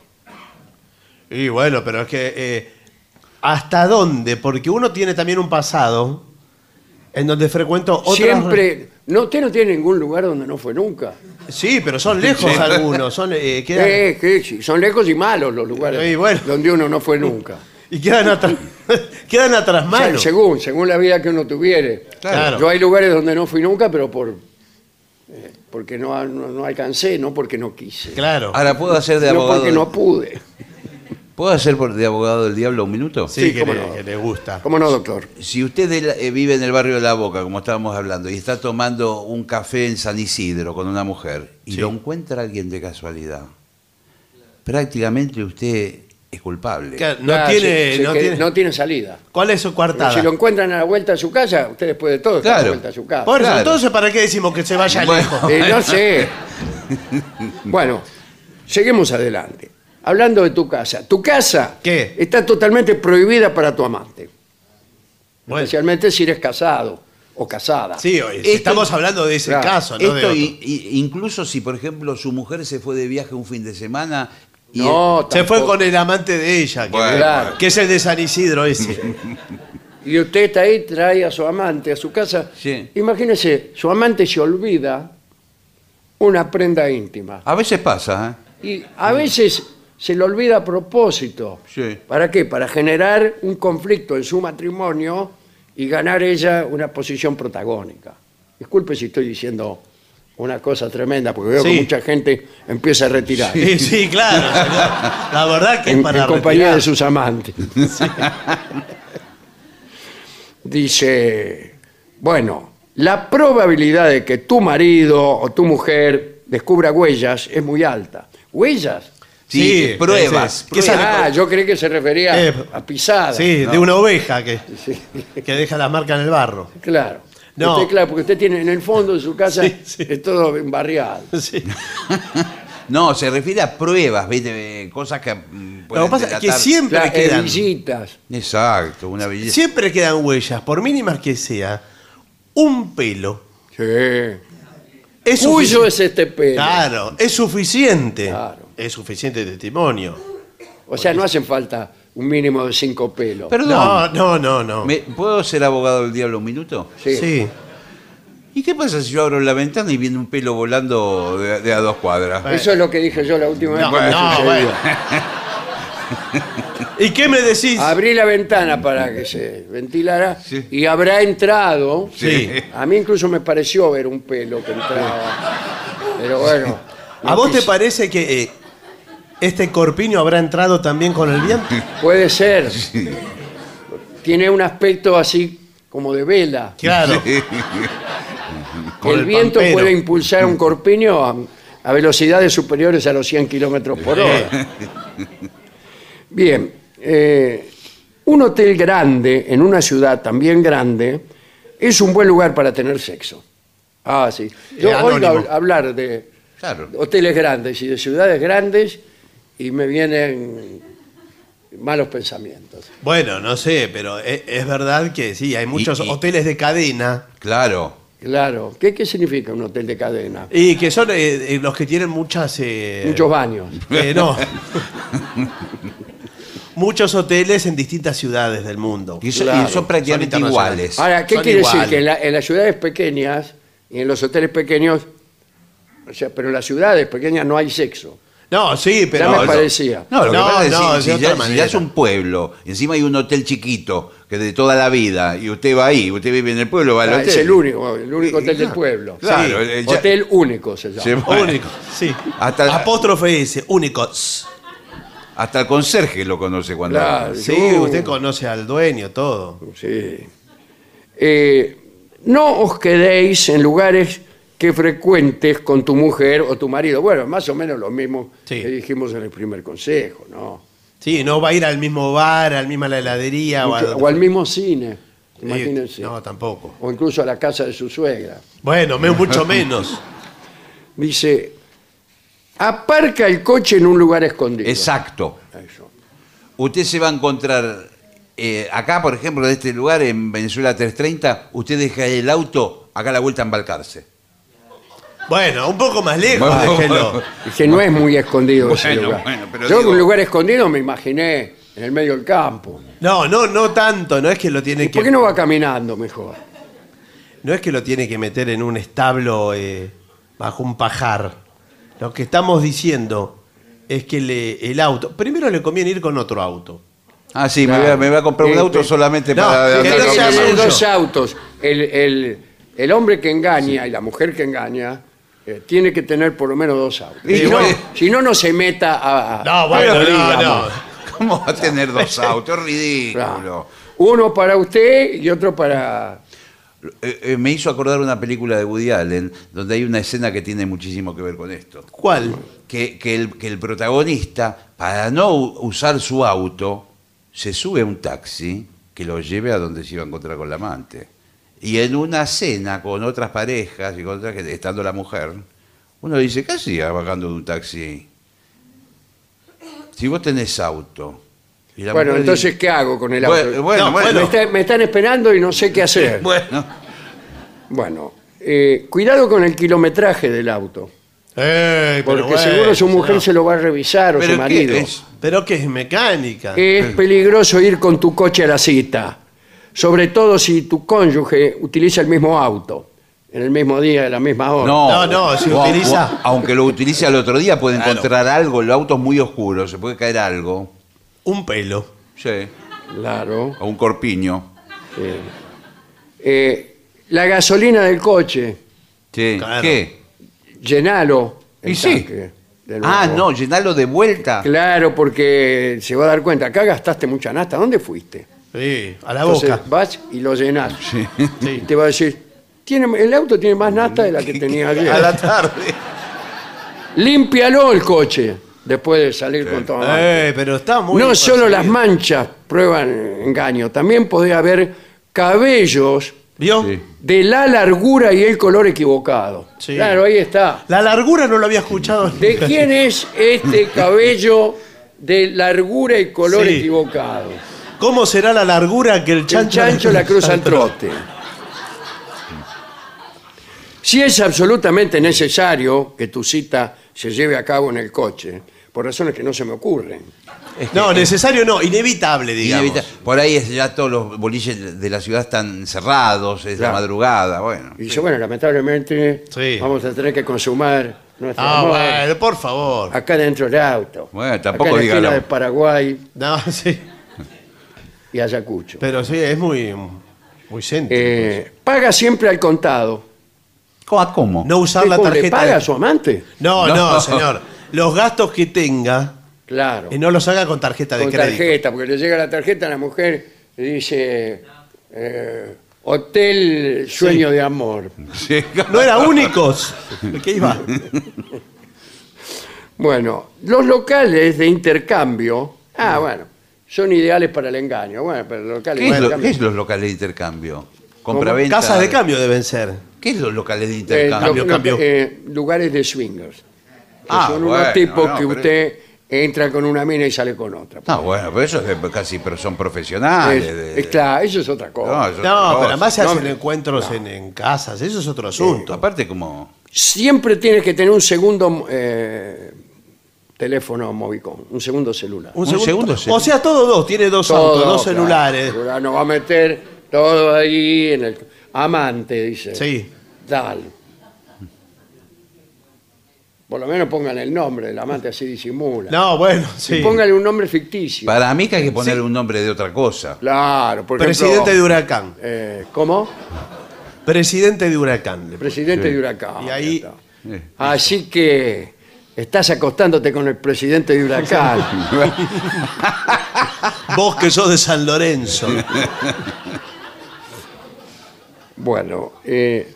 Y bueno, pero es que... eh, ¿Hasta dónde? Porque uno tiene también un pasado en donde frecuento otras... Siempre. No, usted no tiene ningún lugar donde no fue nunca. Sí, pero son lejos Sí. algunos. Son, eh, quedan- Eh, que sí, son lejos y malos los lugares bueno. donde uno no fue nunca. Y quedan atrás, quedan atrás O sea, manos. según, según la vida que uno tuviere. Claro. Yo hay lugares donde no fui nunca, pero por eh, porque no, no, no alcancé, no porque no quise. Claro. ahora puedo hacer de no abogado. porque de- no pude. ¿Puedo hacer por- de abogado del diablo un minuto? Sí, Sí, que, cómo le, no. que le gusta. ¿Cómo no, doctor? Si usted de la- eh, vive en el barrio de La Boca, como estábamos hablando, y está tomando un café en San Isidro con una mujer, y Sí. lo encuentra alguien de casualidad, prácticamente usted es culpable. Claro, No, Ah, tiene, no, tiene, no tiene salida. ¿Cuál es su Pero coartada? si lo encuentran a la vuelta de su casa, usted después de todo está a la Claro. vuelta de su casa. Por eso, Claro. entonces, ¿para qué decimos que se vaya Bueno. lejos? Eh, no sé. Bueno, seguimos adelante. Hablando de tu casa. Tu casa ¿Qué? está totalmente prohibida para tu amante. Bueno, Especialmente si eres casado o casada. sí, oye, si Esto- estamos hablando de ese Claro. caso, no Esto incluso si, por ejemplo, su mujer se fue de viaje un fin de semana y No, Se fue con el amante de ella, que, Bueno, Claro. que es el de San Isidro ese. Y usted está ahí, trae a su amante a su casa. Sí. Imagínese, su amante se olvida una prenda íntima. a veces pasa, ¿eh? Y a veces se le olvida a propósito. Sí. ¿Para qué? Para generar un conflicto en su matrimonio y ganar ella una posición protagónica. Disculpe si estoy diciendo una cosa tremenda, porque veo Sí. que mucha gente empieza a retirar. Sí, sí, claro. señor. La verdad que es para en compañía retirar. de sus amantes. Dice, bueno, la probabilidad de que tu marido o tu mujer descubra huellas es muy alta. ¿Huellas? Sí, Sí, pruebas. ese es. ¿Qué pruebas. Ah, yo creí que se refería Eh, a pisadas. Sí, de una oveja que, Sí, que deja la marca en el barro. claro. No. Usted, claro, porque usted tiene en el fondo de su casa Sí, sí. es todo embarriado. Sí. No, se refiere a pruebas, ¿viste? Eh, Cosas que mm, Lo que pasa es que siempre Claro, quedan, hebillitas. Exacto, una belleza. siempre quedan huellas, por mínimas que sea. Un pelo Sí. es Cuyo es este pelo. Claro, es suficiente. Claro. Es suficiente testimonio. O sea, no hacen falta un mínimo de cinco pelos. Perdón, No, no, no, no. ¿me- ¿puedo ser abogado del diablo un minuto? Sí. Sí. ¿Y qué pasa si yo abro la ventana y viene un pelo volando de, de a dos cuadras? Eso es lo que dije yo la última vez No, que me no, sucedió. bueno. ¿Y qué me decís? Abrí la ventana para que se ventilara Sí. y habrá entrado. Sí. A mí incluso me pareció ver un pelo que entraba. Pero bueno. ¿A no vos te quise. parece que eh, este corpiño habrá entrado también con el viento? Puede ser. Tiene un aspecto así como de vela. Claro. Con el, el viento pampero. puede impulsar un corpiño a, a velocidades superiores a los 100 kilómetros por hora. Bien, eh, un hotel grande en una ciudad también grande es un buen lugar para tener sexo. Ah, sí. Yo Eh, oigo anónimo. hab- hablar de Claro. hoteles grandes y de ciudades grandes y me vienen malos pensamientos. Bueno, no sé, pero es, es verdad que sí, hay muchos y- hoteles de cadena Claro. Claro. ¿Qué, qué significa un hotel de cadena? y que son eh, eh, los que tienen muchas... eh, Muchos baños. eh, no. muchos hoteles en distintas ciudades del mundo. Y, son- Claro, y son prácticamente internacionales. iguales. Ahora, ¿qué Son quiere decir? Que en, la- en las ciudades pequeñas y en los hoteles pequeños, o sea, pero en las ciudades pequeñas no hay sexo. No, sí, pero... ya me parecía. No, lo que No, pasa es no, de si, otra ya, si manera. ya es un pueblo, encima hay un hotel chiquito, que de toda la vida, y usted va ahí, usted vive en el pueblo, va al Ah, hotel. es el único, el único hotel del pueblo. Claro, Sí. el- ya- hotel único se llama. Se- bueno, Único, sí. Hasta la- Apóstrofe S, únicos. Hasta el conserje lo conoce cuando... Claro. Sí, usted conoce al dueño, todo. Sí. Eh, no os quedéis en lugares que frecuentes con tu mujer o tu marido. Bueno, más o menos lo mismo Sí. que dijimos en el primer consejo, ¿no? Sí, no va a ir al mismo bar, al mismo la heladería o, a o al mismo cine, Sí, imagínense. No, tampoco. O incluso a la casa de su suegra. Bueno, me- mucho menos. Dice, aparca el coche en un lugar escondido. Exacto. Eso. Usted se va a encontrar, eh, acá por ejemplo, de este lugar, en Venezuela 330, usted deja el auto acá a la vuelta en Balcarce. Bueno, un poco más lejos, Bueno, déjelo. Es que no es muy escondido ese Bueno, lugar. bueno, pero Yo digo- un lugar escondido me imaginé en el medio del campo. No, no, no tanto, no es que lo tiene ¿Y que por qué no va caminando mejor? no es que lo tiene que meter en un establo eh, bajo un pajar. Lo que estamos diciendo es que le- el auto, primero le conviene ir con otro auto. Ah, sí, me, voy a, me voy a comprar un Sí, auto sí. solamente No, para... que no sea suyo. dos autos. El, el- el hombre que engaña y la mujer que engaña eh, tiene que tener por lo menos dos autos. Y Si no, si no, no se meta a... No, bueno, a- no, digamos. no. ¿Cómo va a tener dos autos? Es ridículo. Claro. Uno para usted y otro para... Eh, eh, me hizo acordar una película de Woody Allen donde hay una escena que tiene muchísimo que ver con esto. ¿Cuál? Que, que el, que el protagonista, para no u- usar su auto, se sube a un taxi que lo lleve a donde se iba a encontrar con la amante. Y en una cena con otras parejas y con otras que estando la mujer, uno dice, ¿qué hacía bajando de un taxi? Si vos tenés auto. y la Bueno, mujer entonces, dice- ¿qué hago con el auto? Bueno, bueno, No, bueno. me, está- me están esperando y no sé qué hacer. Bueno. Bueno, eh, cuidado con el kilometraje del auto. Pero Porque bueno, seguro su mujer se lo va a revisar o Pero su ¿qué marido. es? Pero que es mecánica. Es peligroso ir con tu coche a la cita, sobre todo si tu cónyuge utiliza el mismo auto, en el mismo día, a la misma hora. No, No, no, si o- utiliza- o- aunque lo utilice al otro día, puede Claro. encontrar algo. El auto es muy oscuro, se puede caer algo. Un pelo. Sí. Claro. O un corpiño. sí. Eh, la gasolina del coche, Sí. Claro. ¿Qué? llenalo. el Y sí. tanque. Ah, no, llenarlo de vuelta. Claro, porque se va a dar cuenta, acá gastaste mucha nasta, ¿dónde fuiste? Sí, a la Entonces boca. vas y lo llenas. Sí. Y te va a decir, tiene, el auto tiene más nasta de la que tenía ayer. A la tarde. Límpialo el coche después de salir con amante. Eh, pero está muy. no solo las manchas prueban engaño, también podría haber cabellos ¿Vio? Sí. de la largura y el color equivocado. Sí. Claro, ahí está. La largura no lo había escuchado. ¿De quién es este cabello de largura y color Sí. equivocado? ¿Cómo será la largura que el El chancho, chancho la cruza al trote. Si es absolutamente necesario que tu cita se lleve a cabo en el coche, por razones que no se me ocurren. No, necesario no, inevitable, digamos. Inevita- Por ahí es ya todos los boliches de la ciudad están cerrados, es Claro. la madrugada, bueno. Y dice, bueno, lamentablemente Sí. vamos a tener que consumar nuestro Ah, amor bueno, por favor. acá dentro del auto. Bueno, tampoco acá en la esquina dígalo. de Paraguay No, sí. Y Ayacucho. Pero sí, es muy. Muy céntrico. Eh, paga siempre al contado. ¿Cómo? ¿Cómo? no usar ¿Qué, la cómo, ¿Le tarjeta. paga de- a su amante? No, no, No. señor. Los gastos que tenga, Claro. y no los haga con tarjeta de con crédito. tarjeta, porque le llega la tarjeta a la mujer y dice eh, Hotel Sueño de Amor. Sí. No era únicos. ¿Qué iba? Bueno, los locales de intercambio, ah, bueno, son ideales para el engaño. Bueno, pero los locales ¿Qué, de es lo- intercambio. qué es los locales de intercambio? Compra-venta. Casas de cambio deben ser. ¿Qué es los locales de Eh, intercambio? lo- lo- cambio. eh, lugares de swingers. Que Ah, son bueno, unos tipos no, que pero- usted entra con una mina y sale con otra. No, bueno, pero eso es casi, pero son profesionales. Es- de- es claro, eso es otra cosa. No, es otra No, cosa. pero además se No, hacen encuentros en, en casas. Eso es otro asunto. Aparte como... Siempre tienes que tener un segundo eh, teléfono Movicon, un segundo celular. Un, Un segundo, sí. O sea, todo dos. Tiene dos autos, dos claro. celulares. Celular, No va a meter todo ahí en el amante, dice. Sí. Dale. Por lo menos pongan el nombre del amante, así disimula. No, bueno, Y sí. póngale un nombre ficticio. Para mí que hay que ponerle un nombre de otra cosa. Claro, por Presidente ejemplo, de Huracán. eh, ¿Cómo? Presidente de Huracán. Presidente de Huracán. Y ahí- ya está. Sí. Así que estás acostándote con el presidente de Huracán. Vos que sos de San Lorenzo. Bueno, eh,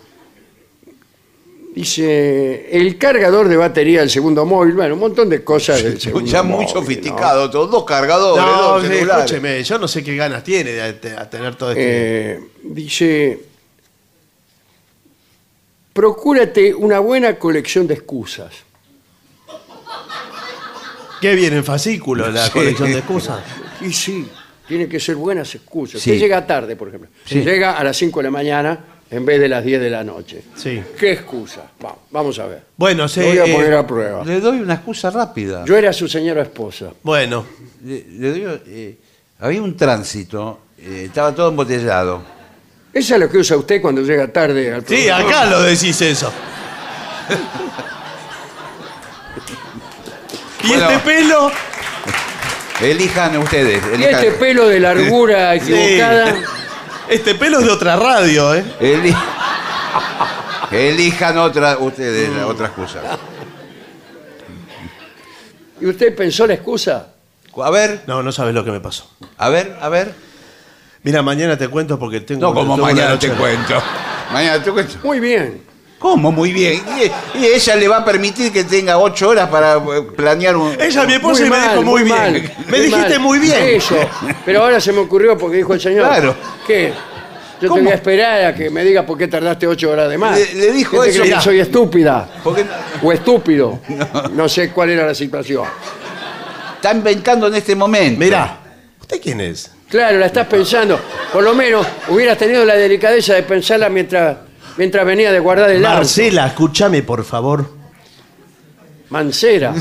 dice el cargador de batería del segundo móvil, bueno, un montón de cosas del segundo Ya muy móvil, sofisticado, todos dos cargadores, No, dos sí, celulares. escúcheme, yo no sé qué ganas tiene de, de- a tener todo este. Eh, dice, procúrate una buena colección de excusas. ¿Qué viene en fascículo la Sí. colección de excusas? Y sí, tiene que ser buenas excusas. Sí. Usted llega tarde, por ejemplo. Si llega a las 5 de la mañana en vez de las 10 de la noche. Sí. ¿Qué excusa? Vamos, vamos a ver. Bueno, sí. Lo voy a eh, poner a prueba. Le doy una excusa rápida. Yo era su señora esposa. Bueno, Le- le doy, eh, había un tránsito, eh, estaba todo embotellado. Eso es lo que usa usted cuando llega tarde al sí, programa. acá lo decís eso. y Bueno. este pelo. Elijan ustedes. Y Elijan, este pelo de largura equivocada. Este pelo es de otra radio, ¿eh? eli- elijan otra, ustedes otra excusa. ¿Y usted pensó la excusa? A ver, No, no sabes lo que me pasó. a ver, a ver. Mira, mañana te cuento porque tengo. No, como tengo una mañana noche- te cuento. Mañana te cuento. Muy bien. ¿Cómo? Muy bien. Y, y ella le va a permitir que tenga ocho horas para eh, planear un... Ella, mi esposa, y me dijo muy, bien. mal, me muy dijiste mal. muy bien. Eso. Pero ahora se me ocurrió porque dijo el señor. Claro. ¿Qué? Yo ¿Cómo? te voy a esperar a que me digas por qué tardaste ocho horas de más. Le- le dijo ¿Qué te eso, que mirá. soy estúpida. Porque O estúpido. No. sé cuál era la situación. está inventando en este momento. Mira, ¿usted quién es? Claro, la estás pensando. Por lo menos hubieras tenido la delicadeza de pensarla mientras, mientras venía de guardar el auto. Marcela, escúchame, por favor. Mancera.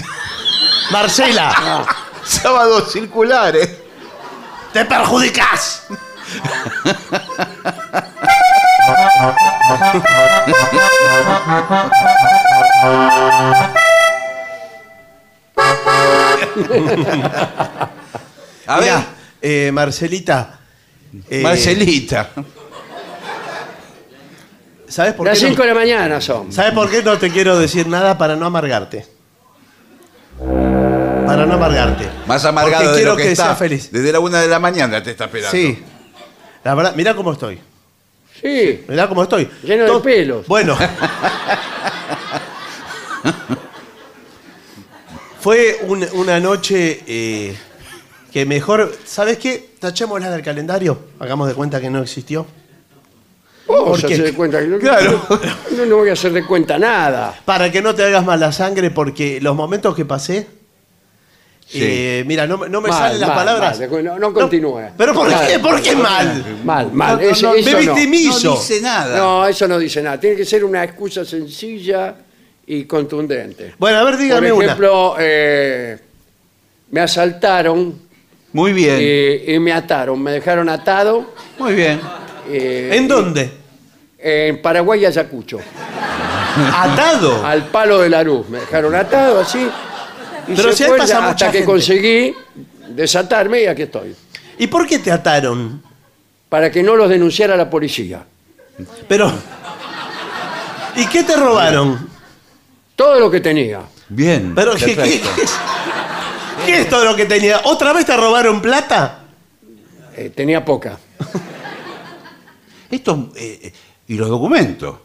Marcela, Sábados circulares. te perjudicas. A ver, eh, Marcelita. eh, Marcelita. ¿Sabes por Las qué? 5 No, de la mañana son. ¿Sabes por qué no te quiero decir nada para no amargarte? Para no amargarte. Más amargado Porque de quiero lo que, que está. sea feliz. Desde la una de la mañana te está esperando. Sí. La verdad, mira cómo estoy. Sí. Mirá cómo estoy. Lleno de pelos. Bueno. Fue un- una noche eh, que mejor. ¿Sabes qué? Tachémosla del calendario. Hagamos de cuenta que no existió. Vos ¿Por qué? hacés de cuenta que no, Claro. no, no voy a hacer de cuenta nada. Para que no te hagas mala sangre, porque los momentos que pasé. Sí. eh, mira, no, me- no me Mal, salen las mal, palabras. mal. No- no continúe. ¿Pero por Mal. qué? ¿Por qué mal? Mal, mal. Eso- no, eso me victimizo. No dice nada. No, eso no dice nada. Tiene que ser una excusa sencilla y contundente. Bueno, a ver, dígame Por una. ejemplo, eh, me asaltaron Muy bien. y, y me ataron. Me dejaron atado Muy bien. eh, ¿En dónde? En Paraguay, Ayacucho. ¿Atado? Al palo de la luz. Me dejaron atado así. Y Pero se si ahí fue pasa mucha hasta que gente. conseguí desatarme y aquí estoy. ¿Y por qué te ataron? Para que no los denunciara la policía. Pero. ¿Y qué te robaron? Todo lo que tenía. Bien. Pero ¿qué, qué, perfecto. qué es, qué es todo lo que tenía? ¿Otra vez te robaron plata? Eh, tenía poca. Esto, eh, y los documentos.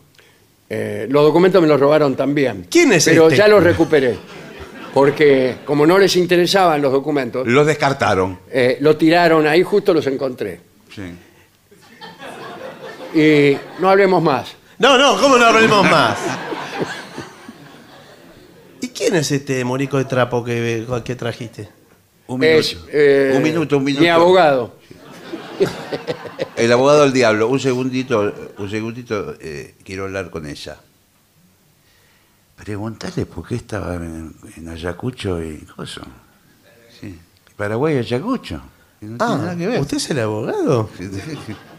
Eh, los documentos me los robaron también. ¿Quién es Pero este? ya los recuperé. Porque como no les interesaban los documentos, Los descartaron. eh, lo tiraron ahí, justo los encontré. Sí. Y no hablemos más. No, no, ¿cómo no hablemos más? ¿Y quién es este morico de trapo que, que trajiste? Un minuto. Es eh, un minuto, un minuto. mi abogado. El abogado del diablo. Un segundito, un segundito, eh, quiero hablar con ella. Preguntarle por qué estaba en, en Ayacucho y cosa. Sí. Paraguay y Ayacucho. Que No tiene Ah, nada que ver. ¿usted es el abogado?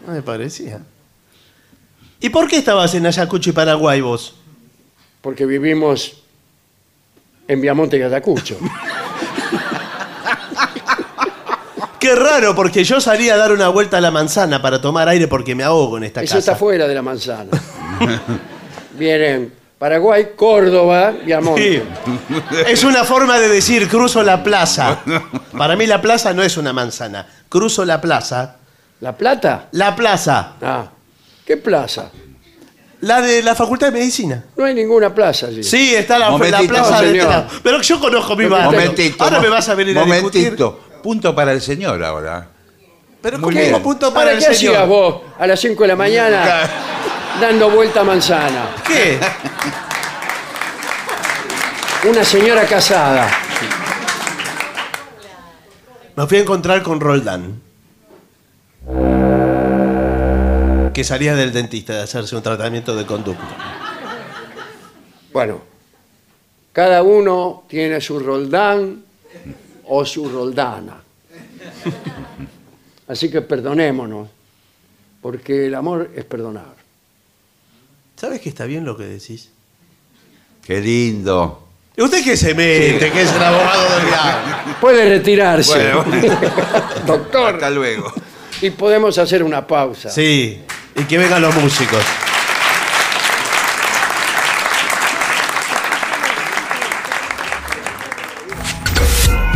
No me parecía. ¿Y por qué estabas en Ayacucho y Paraguay vos? Porque vivimos en Viamonte y Ayacucho. Qué raro, porque yo salí a dar una vuelta a la manzana para tomar aire porque me ahogo en esta Eso casa. está fuera de la manzana. Vienen Paraguay, Córdoba, Viamonte. Sí. Es una forma de decir cruzo la plaza. Para mí la plaza no es una manzana. Cruzo la plaza. ¿La Plata? La plaza. Ah, ¿qué plaza? La de la Facultad de Medicina. No hay ninguna plaza allí. Sí, está la, la Momentito, plaza de señor. este lado. Pero yo conozco mi barrio. Momentito. Ahora mo- me vas a venir a discutir. Momentito. Punto para el señor ahora. Pero Muy ¿cómo bien. punto para ¿Para el qué señor? hacías vos a las 5 de la mañana dando vuelta a manzana? ¿Qué? Una señora casada. Me fui a encontrar con Roldán. Que salía del dentista de hacerse un tratamiento de conducto. Bueno, cada uno tiene su roldán o su roldana. Así que perdonémonos, porque el amor es perdonar. ¿Sabes que está bien lo que decís? Qué lindo. ¿Y usted qué se mete? Que es el abogado del diablo. Puede retirarse, Bueno, bueno. doctor, Hasta luego. y podemos hacer una pausa. Sí, y que vengan los músicos.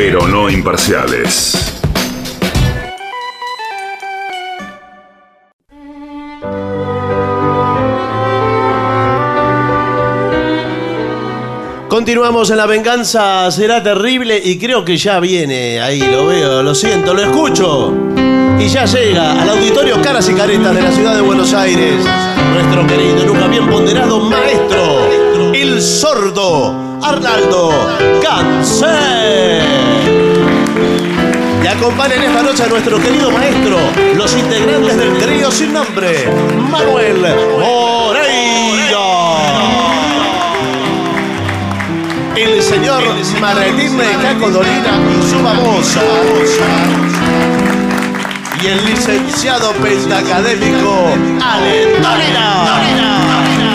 Pero no imparciales. Continuamos en La Venganza Será Terrible y creo que ya viene ahí, lo veo, lo siento, lo escucho. Y ya llega al auditorio Caras y Caretas de la ciudad de Buenos Aires, nuestro querido y nunca bien ponderado maestro, el sordo Arnaldo Cancel. Y acompañan esta noche a nuestro querido maestro, los integrantes del trío sin nombre, Manuel Moreira. El señor Martín Caco Dolina y su babosa. Y el licenciado pentacadémico Ale Dolina.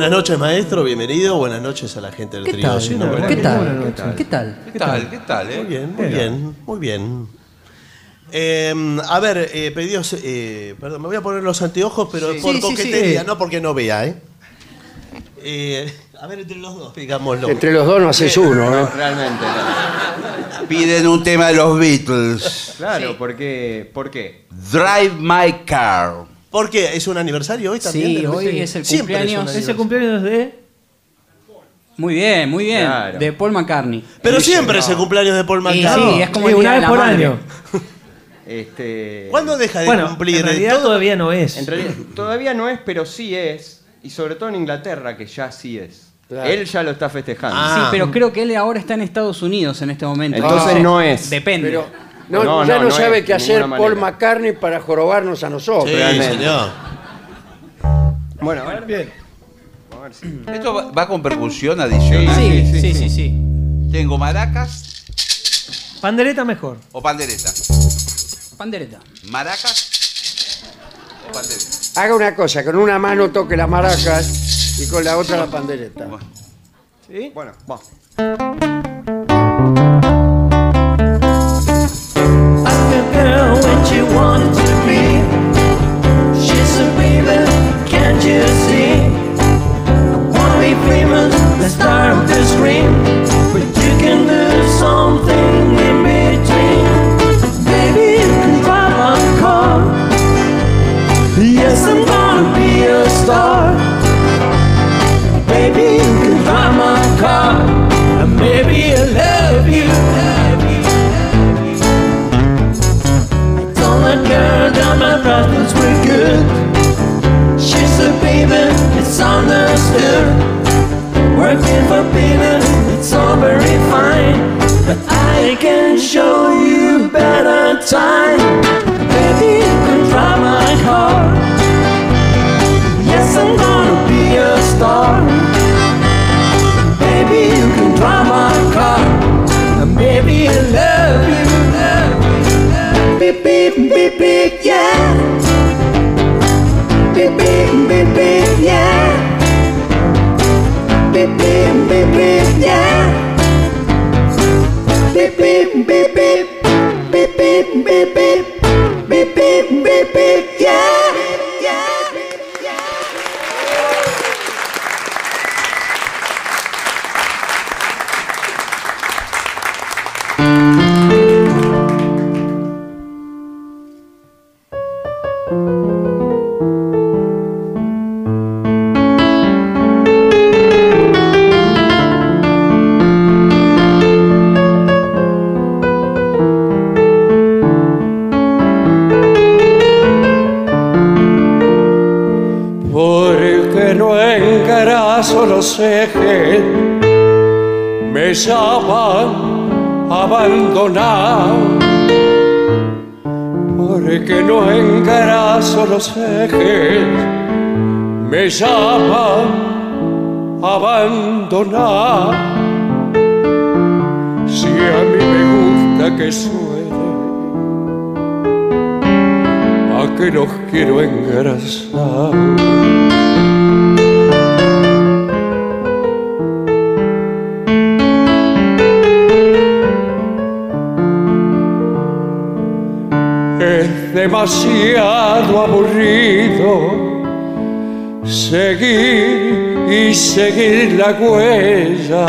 Buenas noches, maestro, bienvenido. Buenas noches a la gente del ¿Qué trío tal? ¿Qué tal? ¿Qué tal? ¿Qué tal? ¿Qué tal? eh? Muy bien, muy bien, muy bien. Eh, a ver, eh, pedidos, eh, perdón, me voy a poner los anteojos, pero Sí. por Sí, coquetería, sí. no porque no vea, ¿eh? Eh, a ver, entre los dos, digámoslo. Entre los dos no haces uno, ¿no? Realmente, no. Piden un tema de los Beatles. Claro, porque, ¿por qué? Drive My Car. ¿Por qué? ¿Es un aniversario hoy también? Sí, hoy es el Siempre es un cumpleaños. cumpleaños de. Muy bien, muy bien. Claro. De Paul McCartney. Pero siempre es el cumpleaños de Paul Y McCartney. sí, es como Sí, el Día una de vez la por Madre. año. Este, ¿Cuándo deja de Bueno, cumplir? en realidad Todo- todavía no es. En realidad, todavía no es, pero sí es. Y sobre todo en Inglaterra, que ya sí es. Claro. Él ya lo está festejando. Ah. Sí, pero creo que él ahora está en Estados Unidos en este momento. Entonces no es. Depende. Pero no, No, ya no, no, no sabe es, qué de hacer ninguna Paul manera. McCartney para jorobarnos a nosotros. Sí, realmente. señor. Bueno, a ver. Bien. A ver si- ¿Esto va, va con percusión adicional? sí, sí, sí, sí, sí, ¿Tengo maracas Pandereta mejor. o pandereta? Pandereta. ¿Maracas o pandereta? Haga una cosa, con una mano toque las maracas y con la otra la pandereta. ¿Sí? Bueno, vamos. Famous, the star of the screen. But you can do something in between. Baby, you can drive a car. Yes, I'm gonna be a star. Baby, you can drive my car. And maybe I love you. Love you, you. Told that girl that my prospects were good. She's a baby, it's understood. Working for payment, it's all very fine. But I can show you better time. Baby, you can drive my car. Yes, I'm gonna be a star. Baby, you can drive my car. And baby, I love you, love you. Beep beep beep beep yeah. Beep beep beep beep yeah. yeah. Beep beep beep beep beep beep beep beep. Me llaman abandonado. porque no engraso los ejes, me llama a abandonar. Si a mí me gusta que suene, a que los quiero engrasar. Demasiado aburrido seguir y seguir la huella.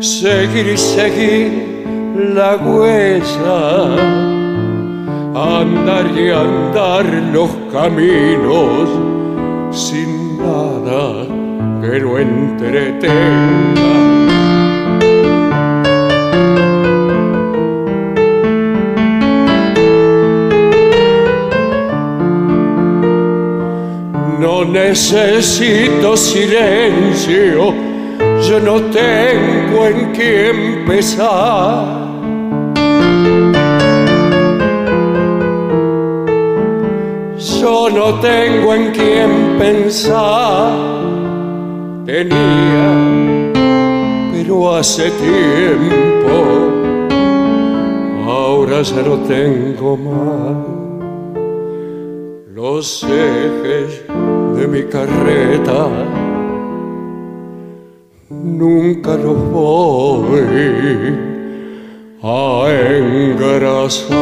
Seguir y seguir la huella. Andar y andar los caminos sin nada que no entretenga. Necesito silencio, yo no tengo en qué empezar. Yo no tengo en quién pensar. Tenía, pero hace tiempo, ahora ya no tengo más los ejes de mi carreta nunca los voy a engrasar.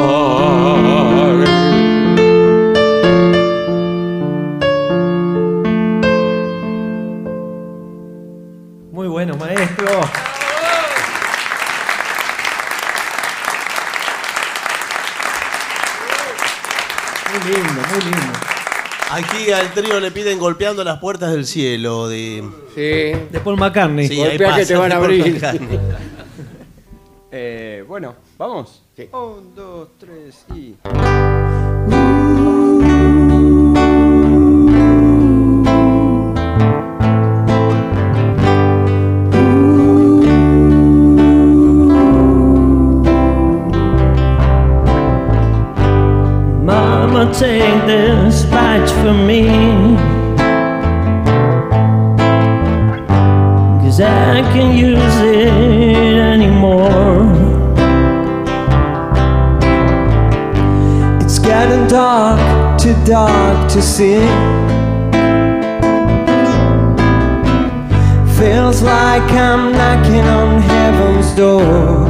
Al trío le piden golpeando las puertas del cielo de, Sí. De Paul McCartney. Sí, ahí Golpea que pasa, te van a de Paul abrir. McCartney. Eh, bueno, vamos. Un, dos, tres y. take this badge from me. Cause I can't use it anymore. It's getting dark, too dark to see. Feels like I'm knocking on heaven's door.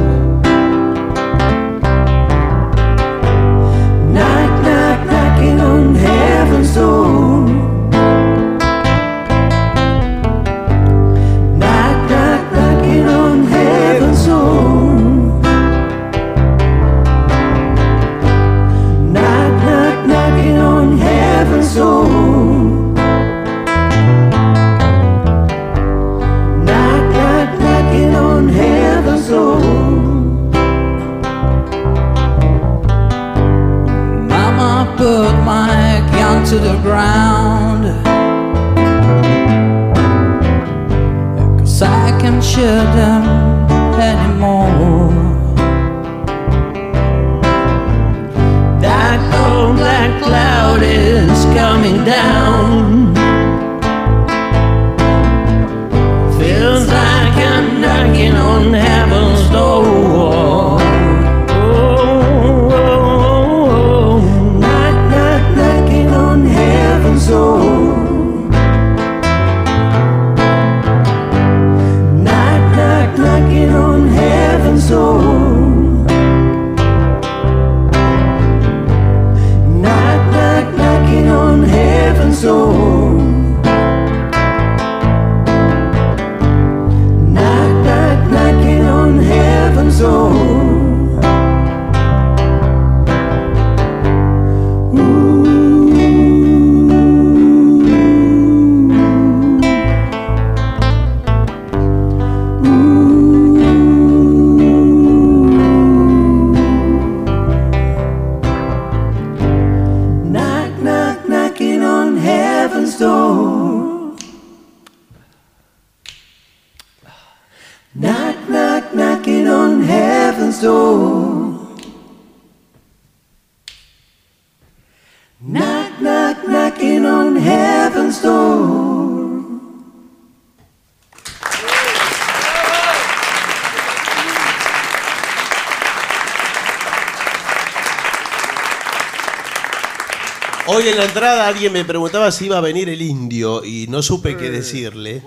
Hoy en la entrada alguien me preguntaba si iba a venir el indio y no supe qué decirle.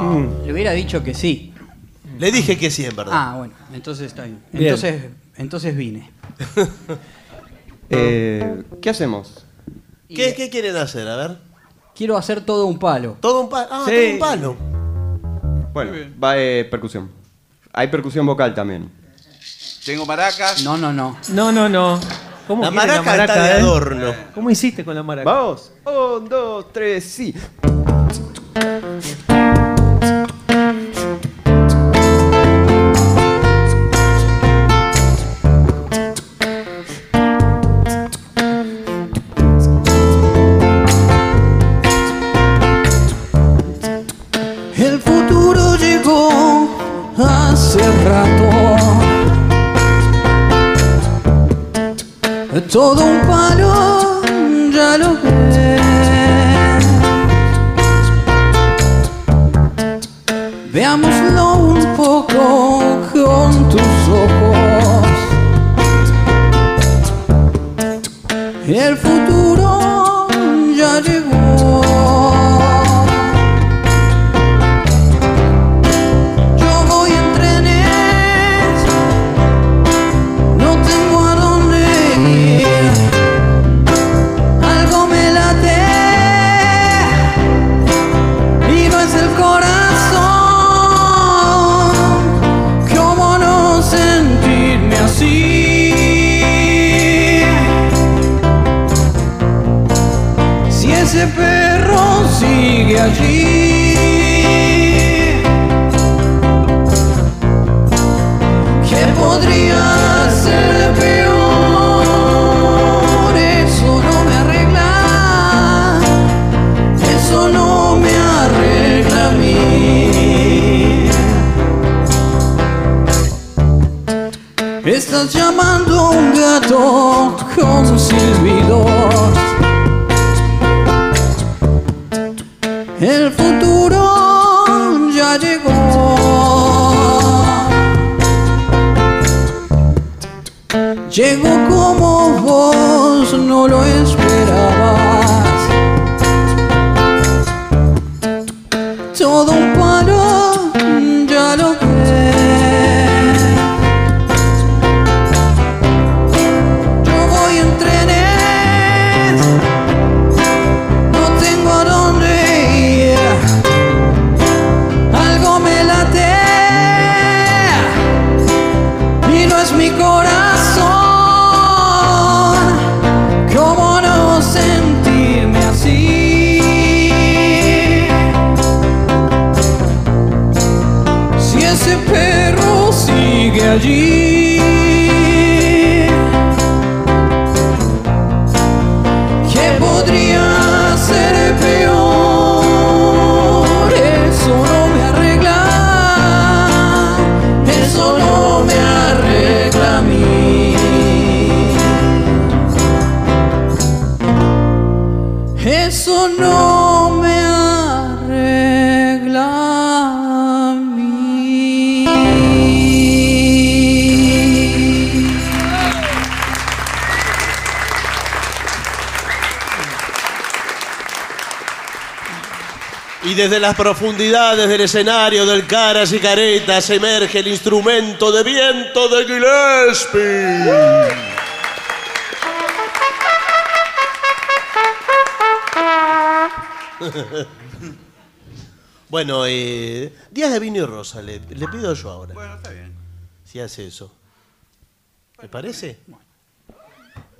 Mm, Le hubiera dicho que sí. Le dije que sí, en verdad. Ah, bueno, entonces está bien. Bien. Entonces, entonces vine. Eh, ¿Qué hacemos? ¿Qué, qué quieren hacer? A ver. Quiero hacer todo un palo. Todo un palo. Ah, Sí. todo un palo. Bueno, va eh, percusión. Hay percusión vocal también. Tengo maracas. No, no, no. No, no, no. ¿Cómo La quiere maraca está de eh? adorno. ¿Cómo hiciste con la maraca? Vamos. Un, dos, tres, sí. Las profundidades del escenario del Caras y Caretas emerge el instrumento de viento de Gillespie. bueno, eh, Días de Vino y Rosa, le, le pido yo ahora. Bueno, está bien. Si hace eso. ¿Me parece?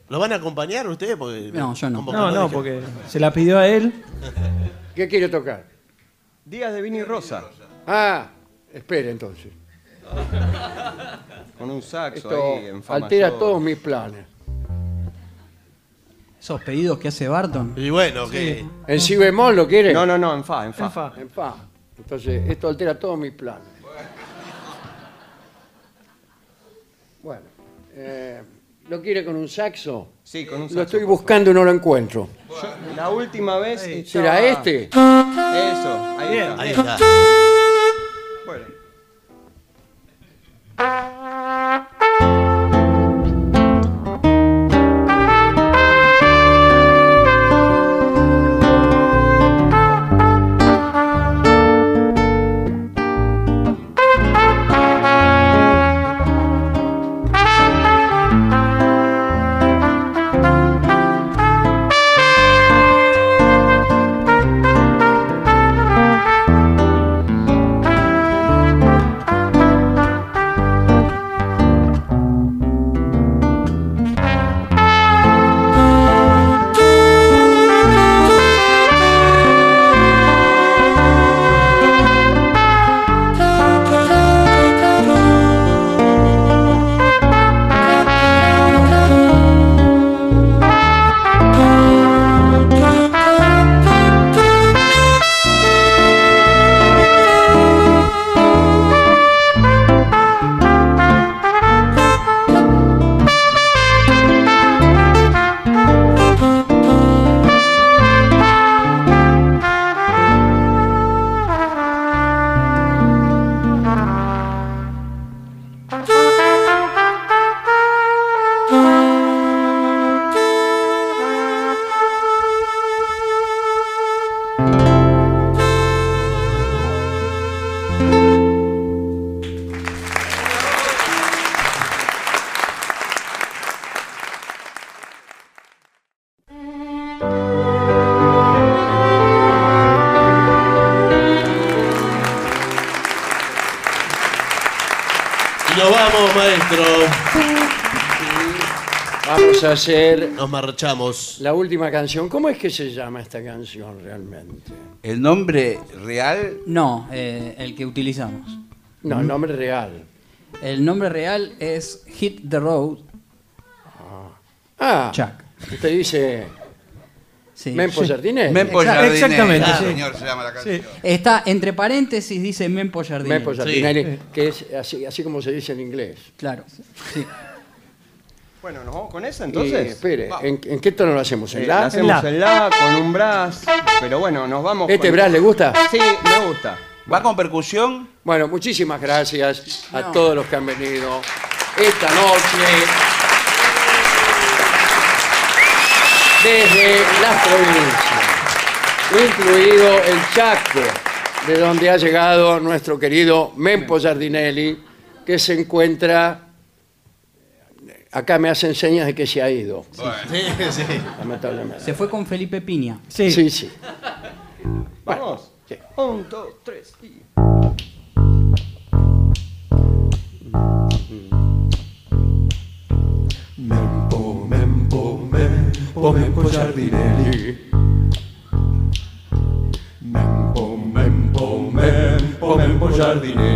¿Lo van a acompañar ustedes? Porque No, yo no. No, no, porque se la pidió a él. ¿Qué quiere tocar? Días de vino y rosa. Ah, espere entonces. Con un saxo Esto ahí en fa altera mayor. todos mis planes. Esos pedidos que hace Barton. Y bueno, que ¿En si bemol lo quiere? No, no, no, en fa, en fa. En fa. En fa. Entonces, esto altera todos mis planes. Bueno, eh, ¿lo quiere con un saxo? Sí, con un Lo saxo, estoy por buscando y no lo encuentro. Yo la última vez. ¿Será este? Eso, ahí Bien, está. Ahí está. Vamos a hacer Nos marchamos. la última canción. ¿Cómo es que se llama esta canción realmente? El nombre real, No, eh, el que utilizamos. No, el nombre real. El nombre real es Hit the Road. Ah, Chuck. usted dice Sí. Mempo Jardinelli. Mempo. Jardinelli. exactamente, Ah, sí. señor, se llama la canción. Está entre paréntesis, dice Mempo Jardinelli. Mempo Jardinelli, que es así, así como se dice en inglés. Claro. Sí. Bueno, nos vamos con esa Y, entonces. espere, ¿en, en qué tono lo hacemos? ¿En Eh, la? hacemos La. el la con un brass. Pero bueno, nos vamos. ¿Este con- le gusta? Sí, me gusta. ¿Va con percusión? Bueno, muchísimas gracias a No. todos los que han venido esta noche desde las provincias, incluido el Chaco, de donde ha llegado nuestro querido Mempo Giardinelli, que se encuentra, acá me hacen señas de que se ha ido, Sí, sí. lamentablemente. Se fue con Felipe Piña. Sí. Sí, sí. Vamos. sí. Un, dos, tres y. Mempo, mempo, mempo, mempo giardinelli. Mempo, mempo, mempo, mempo giardinelli.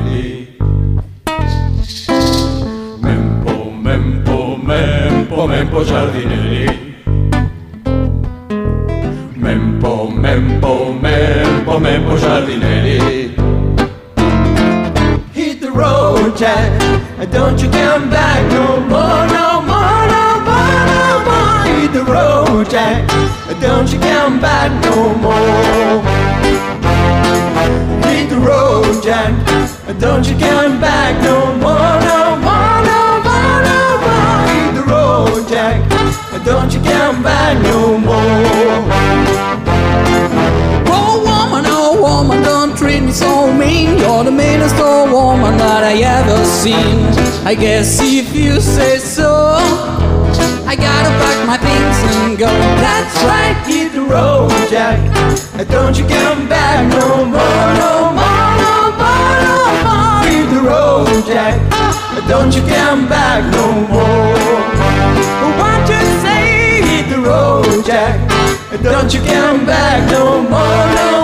Don't you come back no more, no